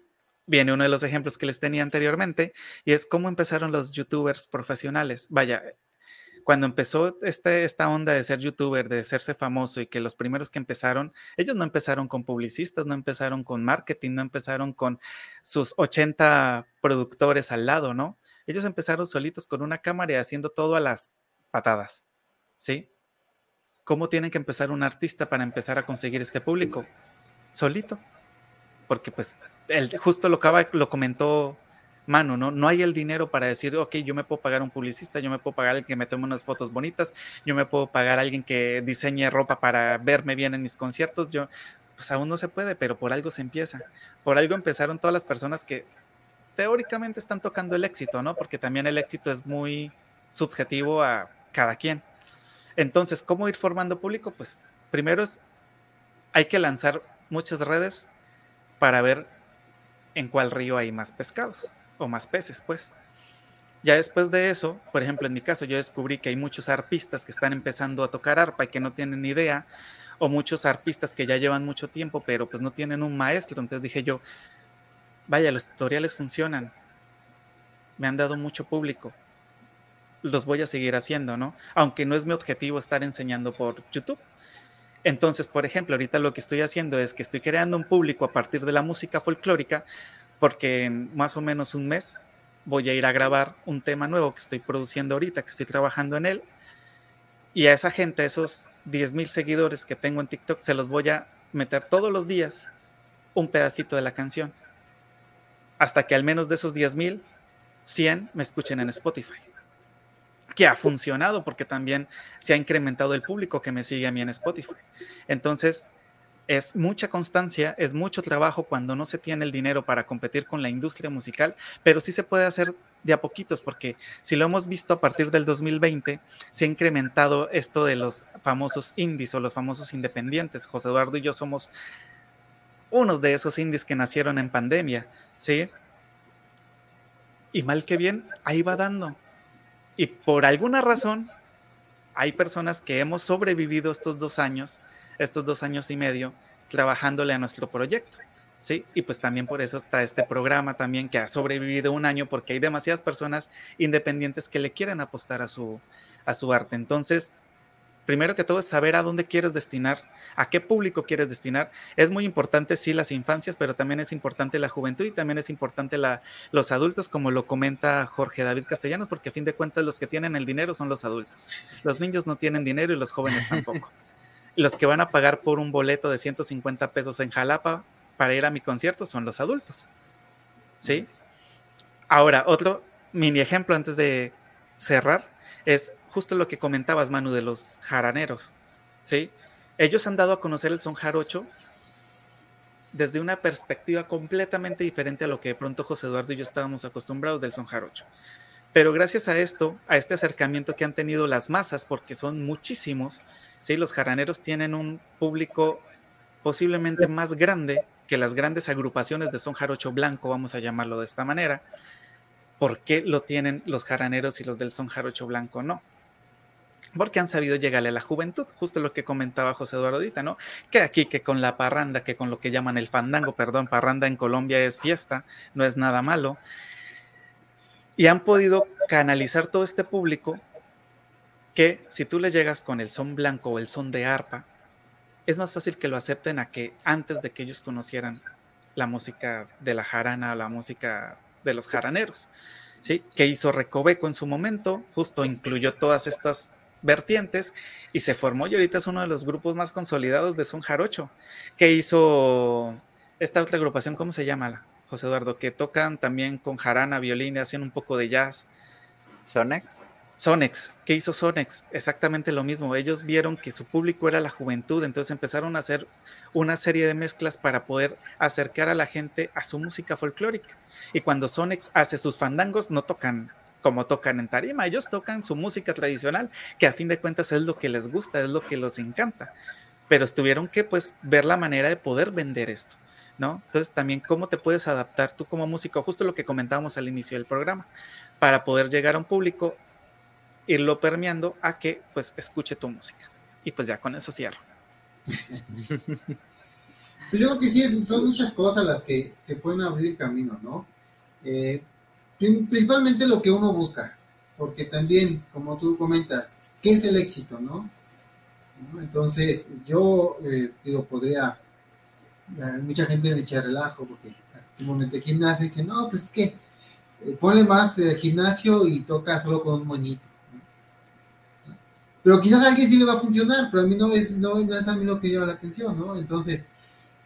viene uno de los ejemplos que les tenía anteriormente y es cómo empezaron los youtubers profesionales. Vaya, cuando empezó este, esta onda de ser youtuber, de hacerse famoso y que los primeros que empezaron, ellos no empezaron con publicistas, no empezaron con marketing, no empezaron con sus 80 productores al lado, ¿no? Ellos empezaron solitos con una cámara y haciendo todo a las patadas, ¿sí? ¿Cómo tiene que empezar un artista para empezar a conseguir este público? Solito. Porque pues el, justo lo, lo comentó mano, ¿no? No hay el dinero para decir, ok, yo me puedo pagar un publicista, yo me puedo pagar a alguien que me tome unas fotos bonitas, yo me puedo pagar alguien que diseñe ropa para verme bien en mis conciertos, yo, pues aún no se puede, pero por algo se empieza. Por algo empezaron todas las personas que teóricamente están tocando el éxito, ¿no? Porque también el éxito es muy subjetivo a cada quien. Entonces, ¿cómo ir formando público? Pues primero es, hay que lanzar muchas redes para ver en cuál río hay más pescados o más peces, pues. Ya después de eso, por ejemplo, en mi caso, yo descubrí que hay muchos arpistas que están empezando a tocar arpa y que no tienen idea, o muchos arpistas que ya llevan mucho tiempo, pero pues no tienen un maestro. Entonces dije yo, vaya, los tutoriales funcionan, me han dado mucho público, los voy a seguir haciendo, ¿no? Aunque no es mi objetivo estar enseñando por YouTube. Entonces, por ejemplo, ahorita lo que estoy haciendo es que estoy creando un público a partir de la música folclórica porque en más o menos un mes voy a ir a grabar un tema nuevo que estoy produciendo ahorita, que estoy trabajando en él. Y a esa gente, esos 10 mil seguidores que tengo en TikTok, se los voy a meter todos los días un pedacito de la canción. Hasta que al menos de esos 10 mil, 100 me escuchen en Spotify. Que ha funcionado porque también se ha incrementado el público que me sigue a mí en Spotify. Entonces, es mucha constancia, es mucho trabajo cuando no se tiene el dinero para competir con la industria musical, pero sí se puede hacer de a poquitos, porque si lo hemos visto a partir del 2020, se ha incrementado esto de los famosos indies o los famosos independientes. José Eduardo y yo somos unos de esos indies que nacieron en pandemia, ¿sí? Y mal que bien, ahí va dando. Y por alguna razón, hay personas que hemos sobrevivido estos dos años estos dos años y medio, trabajándole a nuestro proyecto. ¿sí? Y pues también por eso está este programa también que ha sobrevivido un año porque hay demasiadas personas independientes que le quieren apostar a su, a su arte. Entonces, primero que todo es saber a dónde quieres destinar, a qué público quieres destinar. Es muy importante, sí, las infancias, pero también es importante la juventud y también es importante la, los adultos, como lo comenta Jorge David Castellanos, porque a fin de cuentas los que tienen el dinero son los adultos. Los niños no tienen dinero y los jóvenes tampoco. los que van a pagar por un boleto de 150 pesos en Jalapa para ir a mi concierto son los adultos. ¿Sí? Ahora, otro mini ejemplo antes de cerrar es justo lo que comentabas, Manu, de los jaraneros. ¿Sí? Ellos han dado a conocer el son jarocho desde una perspectiva completamente diferente a lo que de pronto José Eduardo y yo estábamos acostumbrados del son jarocho. Pero gracias a esto, a este acercamiento que han tenido las masas, porque son muchísimos, ¿sí? los jaraneros tienen un público posiblemente más grande que las grandes agrupaciones de son jarocho blanco, vamos a llamarlo de esta manera, ¿por qué lo tienen los jaraneros y los del son jarocho blanco no? Porque han sabido llegarle a la juventud, justo lo que comentaba José Eduardo ahorita, ¿no? Que aquí, que con la parranda, que con lo que llaman el fandango, perdón, parranda en Colombia es fiesta, no es nada malo. Y han podido canalizar todo este público que si tú le llegas con el son blanco o el son de arpa, es más fácil que lo acepten a que antes de que ellos conocieran la música de la jarana, la música de los jaraneros, ¿sí? Que hizo Recoveco en su momento, justo incluyó todas estas vertientes y se formó y ahorita es uno de los grupos más consolidados de son jarocho, que hizo esta otra agrupación, ¿cómo se llama? José Eduardo, que tocan también con jarana, violín hacen un poco de jazz. ¿Sonex? Sonex, ¿qué hizo Sonex? Exactamente lo mismo. Ellos vieron que su público era la juventud, entonces empezaron a hacer una serie de mezclas para poder acercar a la gente a su música folclórica. Y cuando Sonex hace sus fandangos, no tocan como tocan en tarima, ellos tocan su música tradicional, que a fin de cuentas es lo que les gusta, es lo que les encanta. Pero tuvieron que pues ver la manera de poder vender esto. ¿No? Entonces también cómo te puedes adaptar tú como músico, justo lo que comentábamos al inicio del programa, para poder llegar a un público irlo permeando a que pues escuche tu música. Y pues ya con eso cierro. Pues yo creo que sí, son muchas cosas las que se pueden abrir el camino, ¿no? Eh, principalmente lo que uno busca, porque también, como tú comentas, ¿qué es el éxito, no? Entonces, yo eh, digo, podría, mucha gente me echa relajo, porque en un momento de gimnasio dice, no, pues es que eh, ponle más el gimnasio y toca solo con un moñito. Pero quizás a alguien sí le va a funcionar, pero a mí no es, no, es a mí lo que llama la atención, ¿no? Entonces,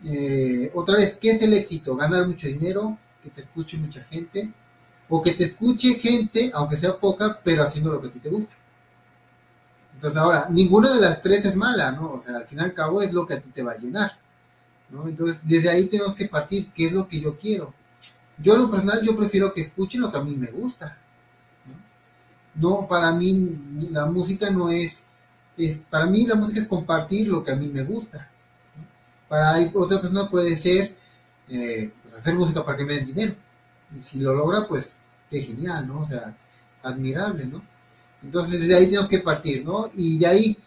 eh, otra vez, ¿qué es el éxito? Ganar mucho dinero, que te escuche mucha gente, o que te escuche gente, aunque sea poca, pero haciendo lo que a ti te gusta. Entonces, ahora, ninguna de las tres es mala, ¿no? O sea, al fin y al cabo es lo que a ti te va a llenar, ¿no? Entonces, desde ahí tenemos que partir, ¿qué es lo que yo quiero? Yo, en lo personal, yo prefiero que escuchen lo que a mí me gusta no, para mí la música no es, es, para mí la música es compartir lo que a mí me gusta. Para otra persona puede ser eh, pues hacer música para que me den dinero. Y si lo logra, pues qué genial, ¿no? O sea, admirable, ¿no? Entonces de ahí tenemos que partir, ¿no? Y de ahí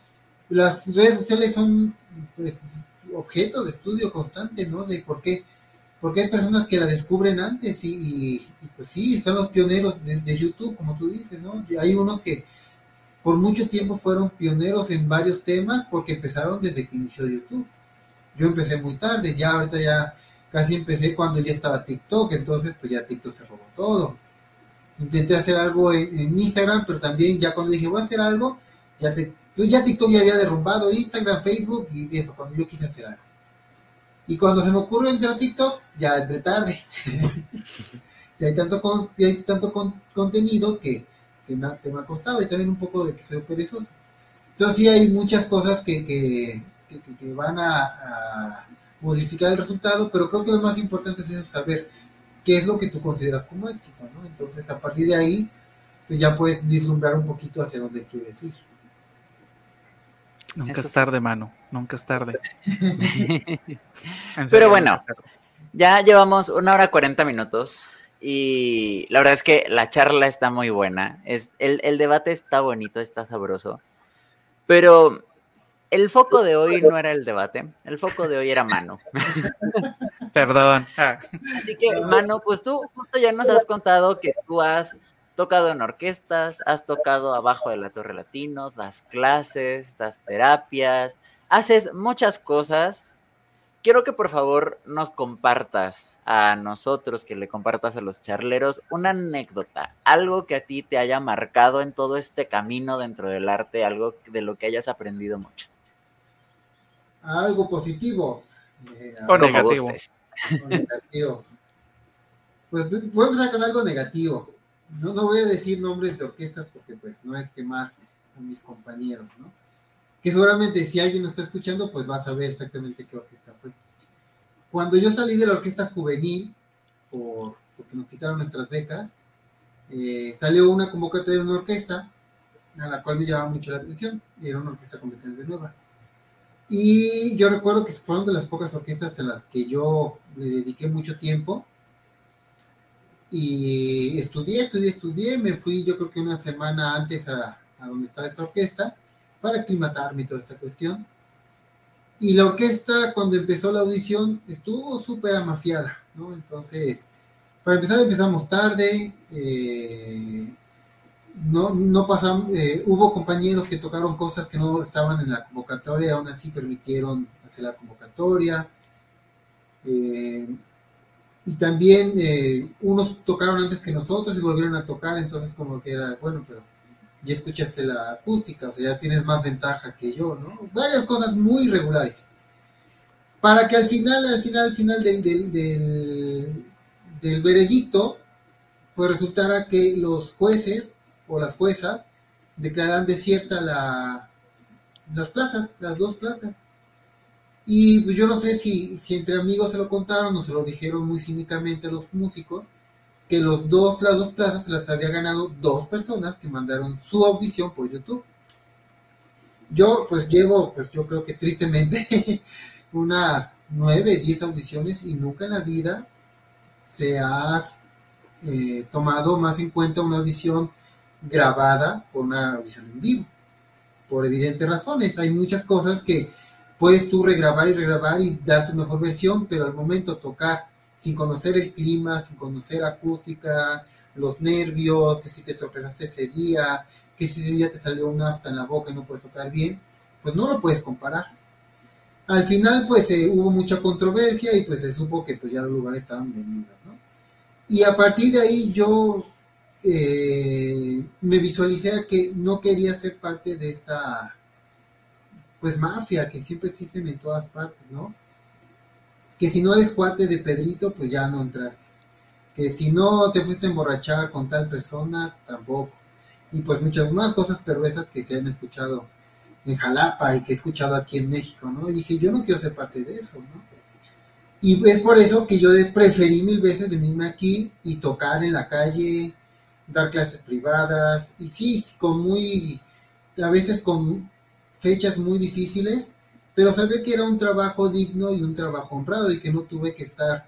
las redes sociales son pues, objeto de estudio constante, ¿no? De por qué porque hay personas que la descubren antes y, pues sí, son los pioneros de, YouTube, como tú dices, ¿no? Hay unos que por mucho tiempo fueron pioneros en varios temas porque empezaron desde que inició YouTube. Yo empecé muy tarde, ya ahorita ya casi empecé cuando ya estaba TikTok, entonces pues ya TikTok se robó todo. Intenté hacer algo en, Instagram, pero también ya cuando dije voy a hacer algo, ya, pues ya TikTok ya había derrumbado Instagram, Facebook y eso, cuando yo quise hacer algo. Y cuando se me ocurre entrar a TikTok, ya entre tarde. hay tanto, hay tanto contenido que, me ha, que, me ha, costado y también un poco de que soy perezoso. Entonces sí hay muchas cosas que, que, que van a, a, modificar el resultado, pero creo que lo más importante es saber qué es lo que tú consideras como éxito, ¿no? Entonces a partir de ahí, pues ya puedes vislumbrar un poquito hacia dónde quieres ir. Nunca es tarde, mano. Nunca es tarde. Pero bueno, ya llevamos una hora cuarenta minutos y la verdad es que la charla está muy buena. Es, el, debate está bonito, está sabroso. Pero el foco de hoy no era el debate, el foco de hoy era Mano. Perdón. Ah. Así que, Mano, pues tú justo ya nos has contado que tú has tocado en orquestas, has tocado abajo de la Torre Latino, das clases, das terapias, haces muchas cosas. Quiero que por favor nos compartas a nosotros, que le compartas a los charleros una anécdota, algo que a ti te haya marcado en todo este camino dentro del arte, algo de lo que hayas aprendido mucho. Algo positivo. Eh, o, negativo. o negativo. Pues voy a empezar con algo negativo. No, no voy a decir nombres de orquestas porque pues no es quemar a mis compañeros, ¿no? Que seguramente si alguien nos está escuchando, pues va a saber exactamente qué orquesta fue. Cuando yo salí de la orquesta juvenil, por, porque nos quitaron nuestras becas, eh, salió una convocatoria de una orquesta a la cual me llamaba mucho la atención, y era una orquesta completamente nueva. Y yo recuerdo que fueron de las pocas orquestas en las que yo le dediqué mucho tiempo. Y estudié, estudié, estudié. Me fui yo creo que una semana antes a, a donde estaba esta orquesta para aclimatarme y toda esta cuestión. Y la orquesta, cuando empezó la audición, estuvo súper amafiada, ¿no? Entonces, para empezar, empezamos tarde, eh, no, no pasamos, eh, hubo compañeros que tocaron cosas que no estaban en la convocatoria, aún así permitieron hacer la convocatoria. Eh, y también unos tocaron antes que nosotros y volvieron a tocar, entonces como que era, bueno, pero ya escuchaste la acústica, o sea, ya tienes más ventaja que yo, ¿no? Varias cosas muy irregulares. Para que al final, al final, al final del, del, del, veredicto, pues resultara que los jueces o las juezas declaran desierta la, las plazas, las dos plazas. Y pues yo no sé si, si entre amigos se lo contaron o se lo dijeron muy cínicamente los músicos, que los dos, las dos plazas las había ganado dos personas que mandaron su audición por YouTube. Yo pues llevo, pues yo creo que tristemente, unas nueve, diez audiciones y nunca en la vida se ha eh, tomado más en cuenta una audición grabada por una audición en vivo. Por evidentes razones. Hay muchas cosas que puedes tú regrabar y regrabar y dar tu mejor versión, pero al momento tocar sin conocer el clima, sin conocer acústica, los nervios, que si te tropezaste ese día, que si ese día te salió un asta en la boca y no puedes tocar bien, pues no lo puedes comparar. Al final, pues eh, hubo mucha controversia y pues se supo que pues ya los lugares estaban vendidos, ¿no? Y a partir de ahí yo eh, me visualicé que no quería ser parte de esta, pues mafia que siempre existen en todas partes, ¿no? Que si no eres cuate de Pedrito, pues ya no entraste. Que si no te fuiste a emborrachar con tal persona, tampoco. Y pues muchas más cosas perversas que se han escuchado en Jalapa y que he escuchado aquí en México, ¿no? Y dije, yo no quiero ser parte de eso, ¿no? Y es por eso que yo preferí mil veces venirme aquí y tocar en la calle, dar clases privadas, y sí, con muy, a veces con fechas muy difíciles, pero sabía que era un trabajo digno y un trabajo honrado y que no tuve que estar,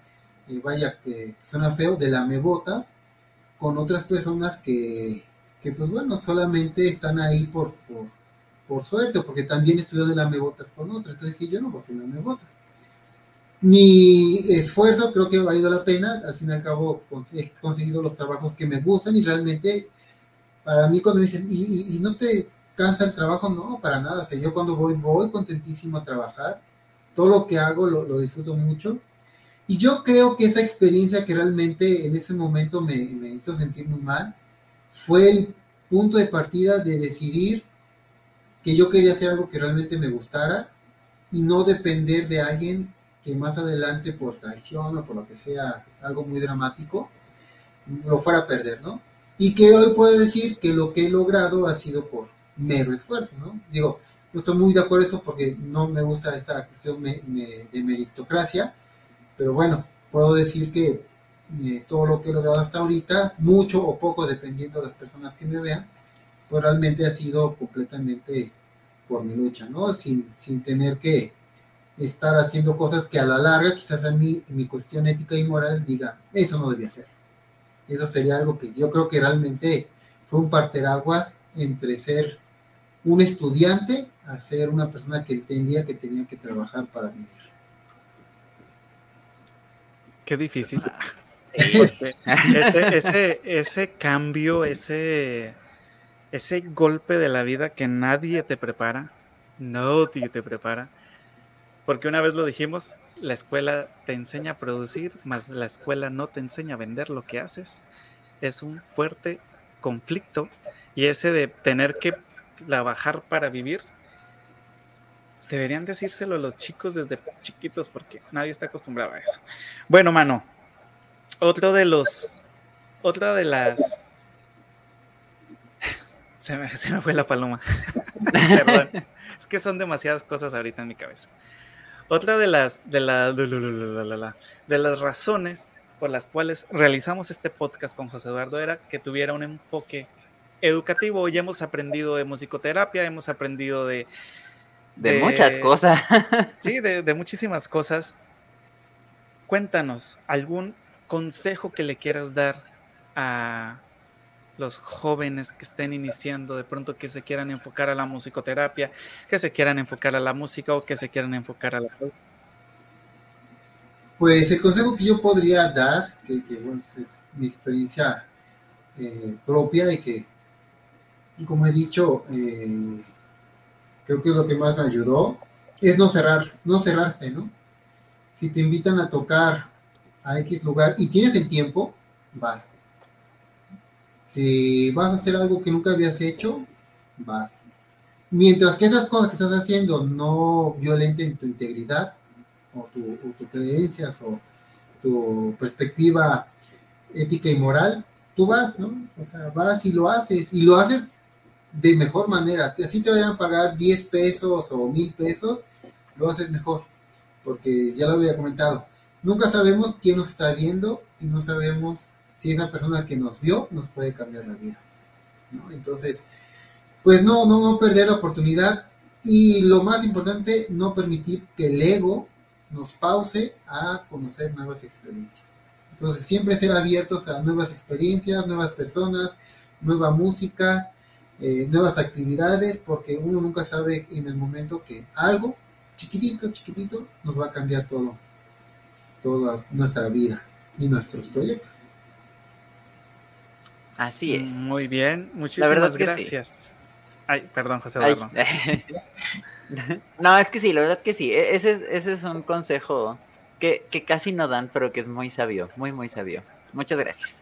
eh, vaya, que suena feo, de la mebotas con otras personas que, que, pues bueno, solamente están ahí por, por, por suerte, porque también estudió de la mebotas con otro, entonces dije, yo no voy a ser mebotas. Mi esfuerzo creo que ha valido la pena, al fin y al cabo he conseguido los trabajos que me gustan y realmente para mí cuando me dicen, y no te cansa el trabajo, no, para nada. O yo cuando voy, voy contentísimo a trabajar. Todo lo que hago lo, disfruto mucho. Y yo creo que esa experiencia que realmente en ese momento me, me, hizo sentir muy mal fue el punto de partida de decidir que yo quería hacer algo que realmente me gustara y no depender de alguien que más adelante por traición o por lo que sea, algo muy dramático, lo fuera a perder, ¿no? Y que hoy puedo decir que lo que he logrado ha sido por, mero esfuerzo, ¿no? Digo, no estoy muy de acuerdo eso porque no me gusta esta cuestión de meritocracia, pero bueno, puedo decir que eh, todo lo que he logrado hasta ahorita, mucho o poco, dependiendo de las personas que me vean, pues realmente ha sido completamente por mi lucha, ¿no? Sin, sin tener que estar haciendo cosas que a la larga, quizás a mí, mi cuestión ética y moral, diga, eso no debía ser. Eso sería algo que yo creo que realmente fue un parteraguas entre ser un estudiante a ser una persona que entendía que tenía que trabajar para vivir. Qué difícil. ese, ese, ese cambio, ese, ese golpe de la vida que nadie te prepara, nadie te prepara, porque una vez lo dijimos, la escuela te enseña a producir, más la escuela no te enseña a vender lo que haces. Es un fuerte conflicto y ese de tener que trabajar para vivir, deberían decírselo a los chicos desde chiquitos porque nadie está acostumbrado a eso. Bueno, mano, otro de los, otra de las... Se me, se me fue la paloma. Perdón. Es que son demasiadas cosas ahorita en mi cabeza. Otra de las, de, la, de las razones por las cuales realizamos este podcast con José Eduardo era que tuviera un enfoque educativo. Ya hemos aprendido de musicoterapia, hemos aprendido de... De, muchas cosas. sí, de, de muchísimas cosas. Cuéntanos, ¿algún consejo que le quieras dar a los jóvenes que estén iniciando, de pronto que se quieran enfocar a la musicoterapia, que se quieran enfocar a la música o que se quieran enfocar a la... Pues el consejo que yo podría dar, que, bueno, es mi experiencia eh, propia y que, como he dicho, eh, creo que es lo que más me ayudó, es no cerrar, no cerrarse, ¿no? Si te invitan a tocar a X lugar y tienes el tiempo, vas. Si vas a hacer algo que nunca habías hecho, vas. Mientras que esas cosas que estás haciendo no violenten tu integridad o tus creencias o tu perspectiva ética y moral, tú vas, ¿no? O sea, vas y lo haces. Y lo haces de mejor manera. Así te vayan a pagar 10 pesos o mil pesos, lo haces mejor. Porque ya lo había comentado. Nunca sabemos quién nos está viendo y no sabemos si esa persona que nos vio nos puede cambiar la vida. Entonces, pues no, no, no perder la oportunidad y lo más importante, no permitir que el ego nos pause a conocer nuevas experiencias. Entonces, siempre ser abiertos a nuevas experiencias, nuevas personas, nueva música, eh, nuevas actividades, porque uno nunca sabe en el momento que algo chiquitito, chiquitito, nos va a cambiar todo, toda nuestra vida y nuestros proyectos. Así es. Muy bien, muchísimas gracias. Ay, perdón, José Eduardo. no, es que sí, la verdad que sí. E-, ese es, ese es un consejo que, que casi no dan, pero que es muy sabio, muy, muy sabio. Muchas gracias.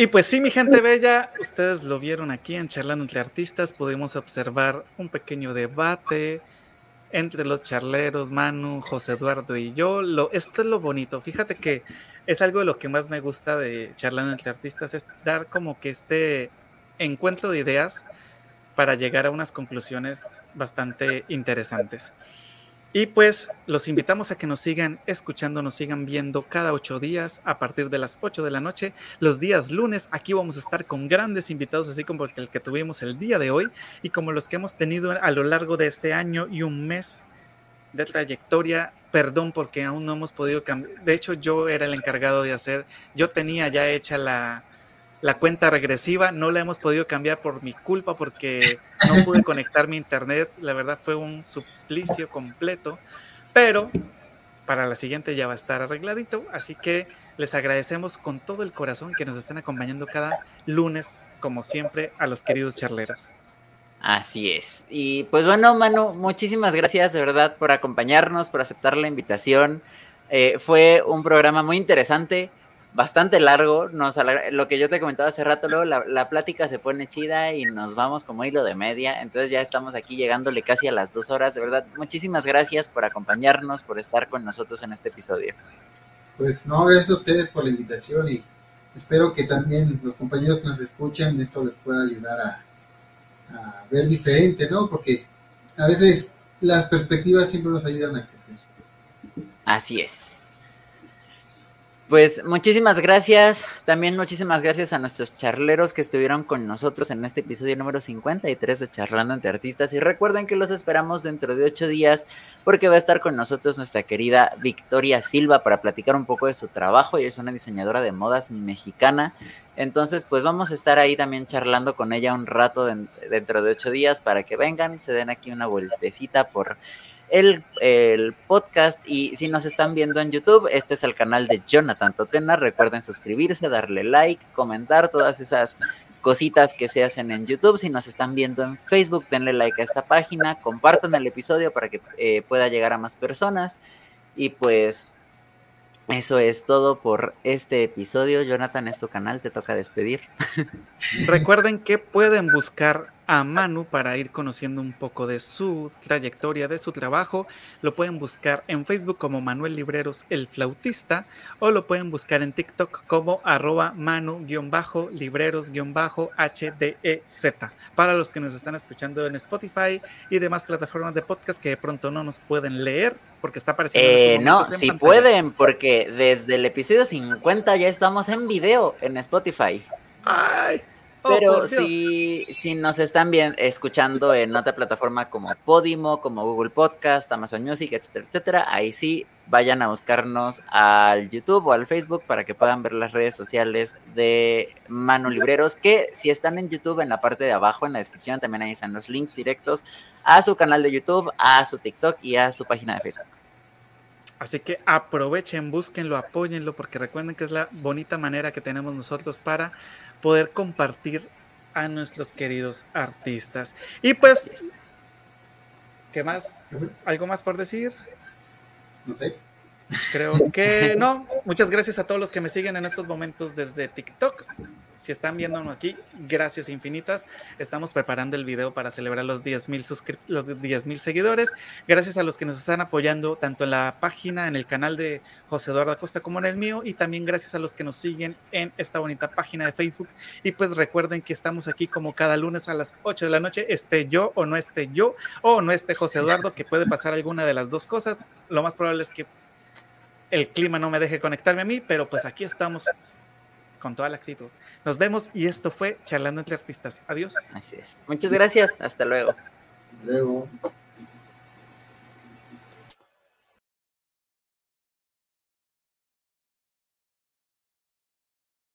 Y pues sí, mi gente bella, ustedes lo vieron aquí en Charlando entre Artistas, pudimos observar un pequeño debate entre los charleros, Manu, José Eduardo y yo. Lo, esto es lo bonito, fíjate que es algo de lo que más me gusta de charlando entre artistas, es dar como que este encuentro de ideas para llegar a unas conclusiones bastante interesantes. Y pues los invitamos a que nos sigan escuchando, nos sigan viendo cada ocho días a partir de las ocho de la noche. Los días lunes aquí vamos a estar con grandes invitados, así como el que tuvimos el día de hoy y como los que hemos tenido a lo largo de este año y un mes de trayectoria. Perdón porque aún no hemos podido cambiar. De hecho, yo era el encargado de hacer, yo tenía ya hecha la, la cuenta regresiva, no la hemos podido cambiar por mi culpa porque no pude conectar mi internet. La verdad fue un suplicio completo, pero para la siguiente ya va a estar arregladito. Así que les agradecemos con todo el corazón que nos estén acompañando cada lunes, como siempre, a los queridos charleros. Así es. Y pues bueno, Manu, muchísimas gracias de verdad por acompañarnos, por aceptar la invitación. Eh, fue un programa muy interesante, bastante largo. Nos lo que yo te comentaba hace rato, luego la, la, plática se pone chida y nos vamos como hilo de media. Entonces ya estamos aquí llegándole casi a las dos horas. De verdad, muchísimas gracias por acompañarnos, por estar con nosotros en este episodio. Pues no, gracias a ustedes por la invitación y espero que también los compañeros que nos escuchan esto les pueda ayudar a a ver diferente, ¿no? Porque a veces las perspectivas siempre nos ayudan a crecer. Así es. Pues muchísimas gracias. También muchísimas gracias a nuestros charleros que estuvieron con nosotros en este episodio número 53 de Charlando entre Artistas. Y recuerden que los esperamos dentro de ocho días porque va a estar con nosotros nuestra querida Victoria Silva para platicar un poco de su trabajo. Ella es una diseñadora de modas mexicana. Entonces, pues vamos a estar ahí también charlando con ella un rato dentro de ocho días para que vengan, se den aquí una vueltecita por el, podcast y si nos están viendo en YouTube, este es el canal de Jonathan Totena. Recuerden suscribirse, darle like, comentar todas esas cositas que se hacen en YouTube. Si nos están viendo en Facebook, denle like a esta página, compartan el episodio para que eh, pueda llegar a más personas. Y pues eso es todo por este episodio. Jonathan, es tu canal, te toca despedir. Recuerden que pueden buscar a Manu para ir conociendo un poco de su trayectoria, de su trabajo. Lo pueden buscar en Facebook como Manuel Libreros el Flautista o lo pueden buscar en TikTok como arroba Manu-Libreros-HDZ. Para los que nos están escuchando en Spotify y demás plataformas de podcast que de pronto no nos pueden leer porque está apareciendo. Eh, no, si pueden, porque desde el episodio 50 ya estamos en video en Spotify. Ay, Oh, Pero si, si nos están bien escuchando en otra plataforma como Podimo, como Google Podcast, Amazon Music, etcétera, etcétera, ahí sí vayan a buscarnos al YouTube o al Facebook para que puedan ver las redes sociales de Mano Libreros, que si están en YouTube, en la parte de abajo, en la descripción, también ahí están los links directos a su canal de YouTube, a su TikTok y a su página de Facebook. Así que aprovechen, búsquenlo, apóyenlo, porque recuerden que es la bonita manera que tenemos nosotros para poder compartir a nuestros queridos artistas. Y pues, ¿qué más? ¿Algo más por decir? No sé. Creo que no. Muchas gracias a todos los que me siguen en estos momentos desde TikTok. Si están viéndonos aquí, gracias infinitas. Estamos preparando el video para celebrar los 10.000 los 10 seguidores. Gracias a los que nos están apoyando tanto en la página, en el canal de José Eduardo Acosta como en el mío. Y también gracias a los que nos siguen en esta bonita página de Facebook. Y pues recuerden que estamos aquí como cada lunes a las 8 de la noche, esté yo o no esté yo, o no esté José Eduardo, que puede pasar alguna de las dos cosas. Lo más probable es que el clima no me deje conectarme a mí, pero pues aquí estamos con toda la actitud. Nos vemos y esto fue Charlando entre Artistas. Adiós. Así es. Muchas gracias. Hasta luego. Hasta luego.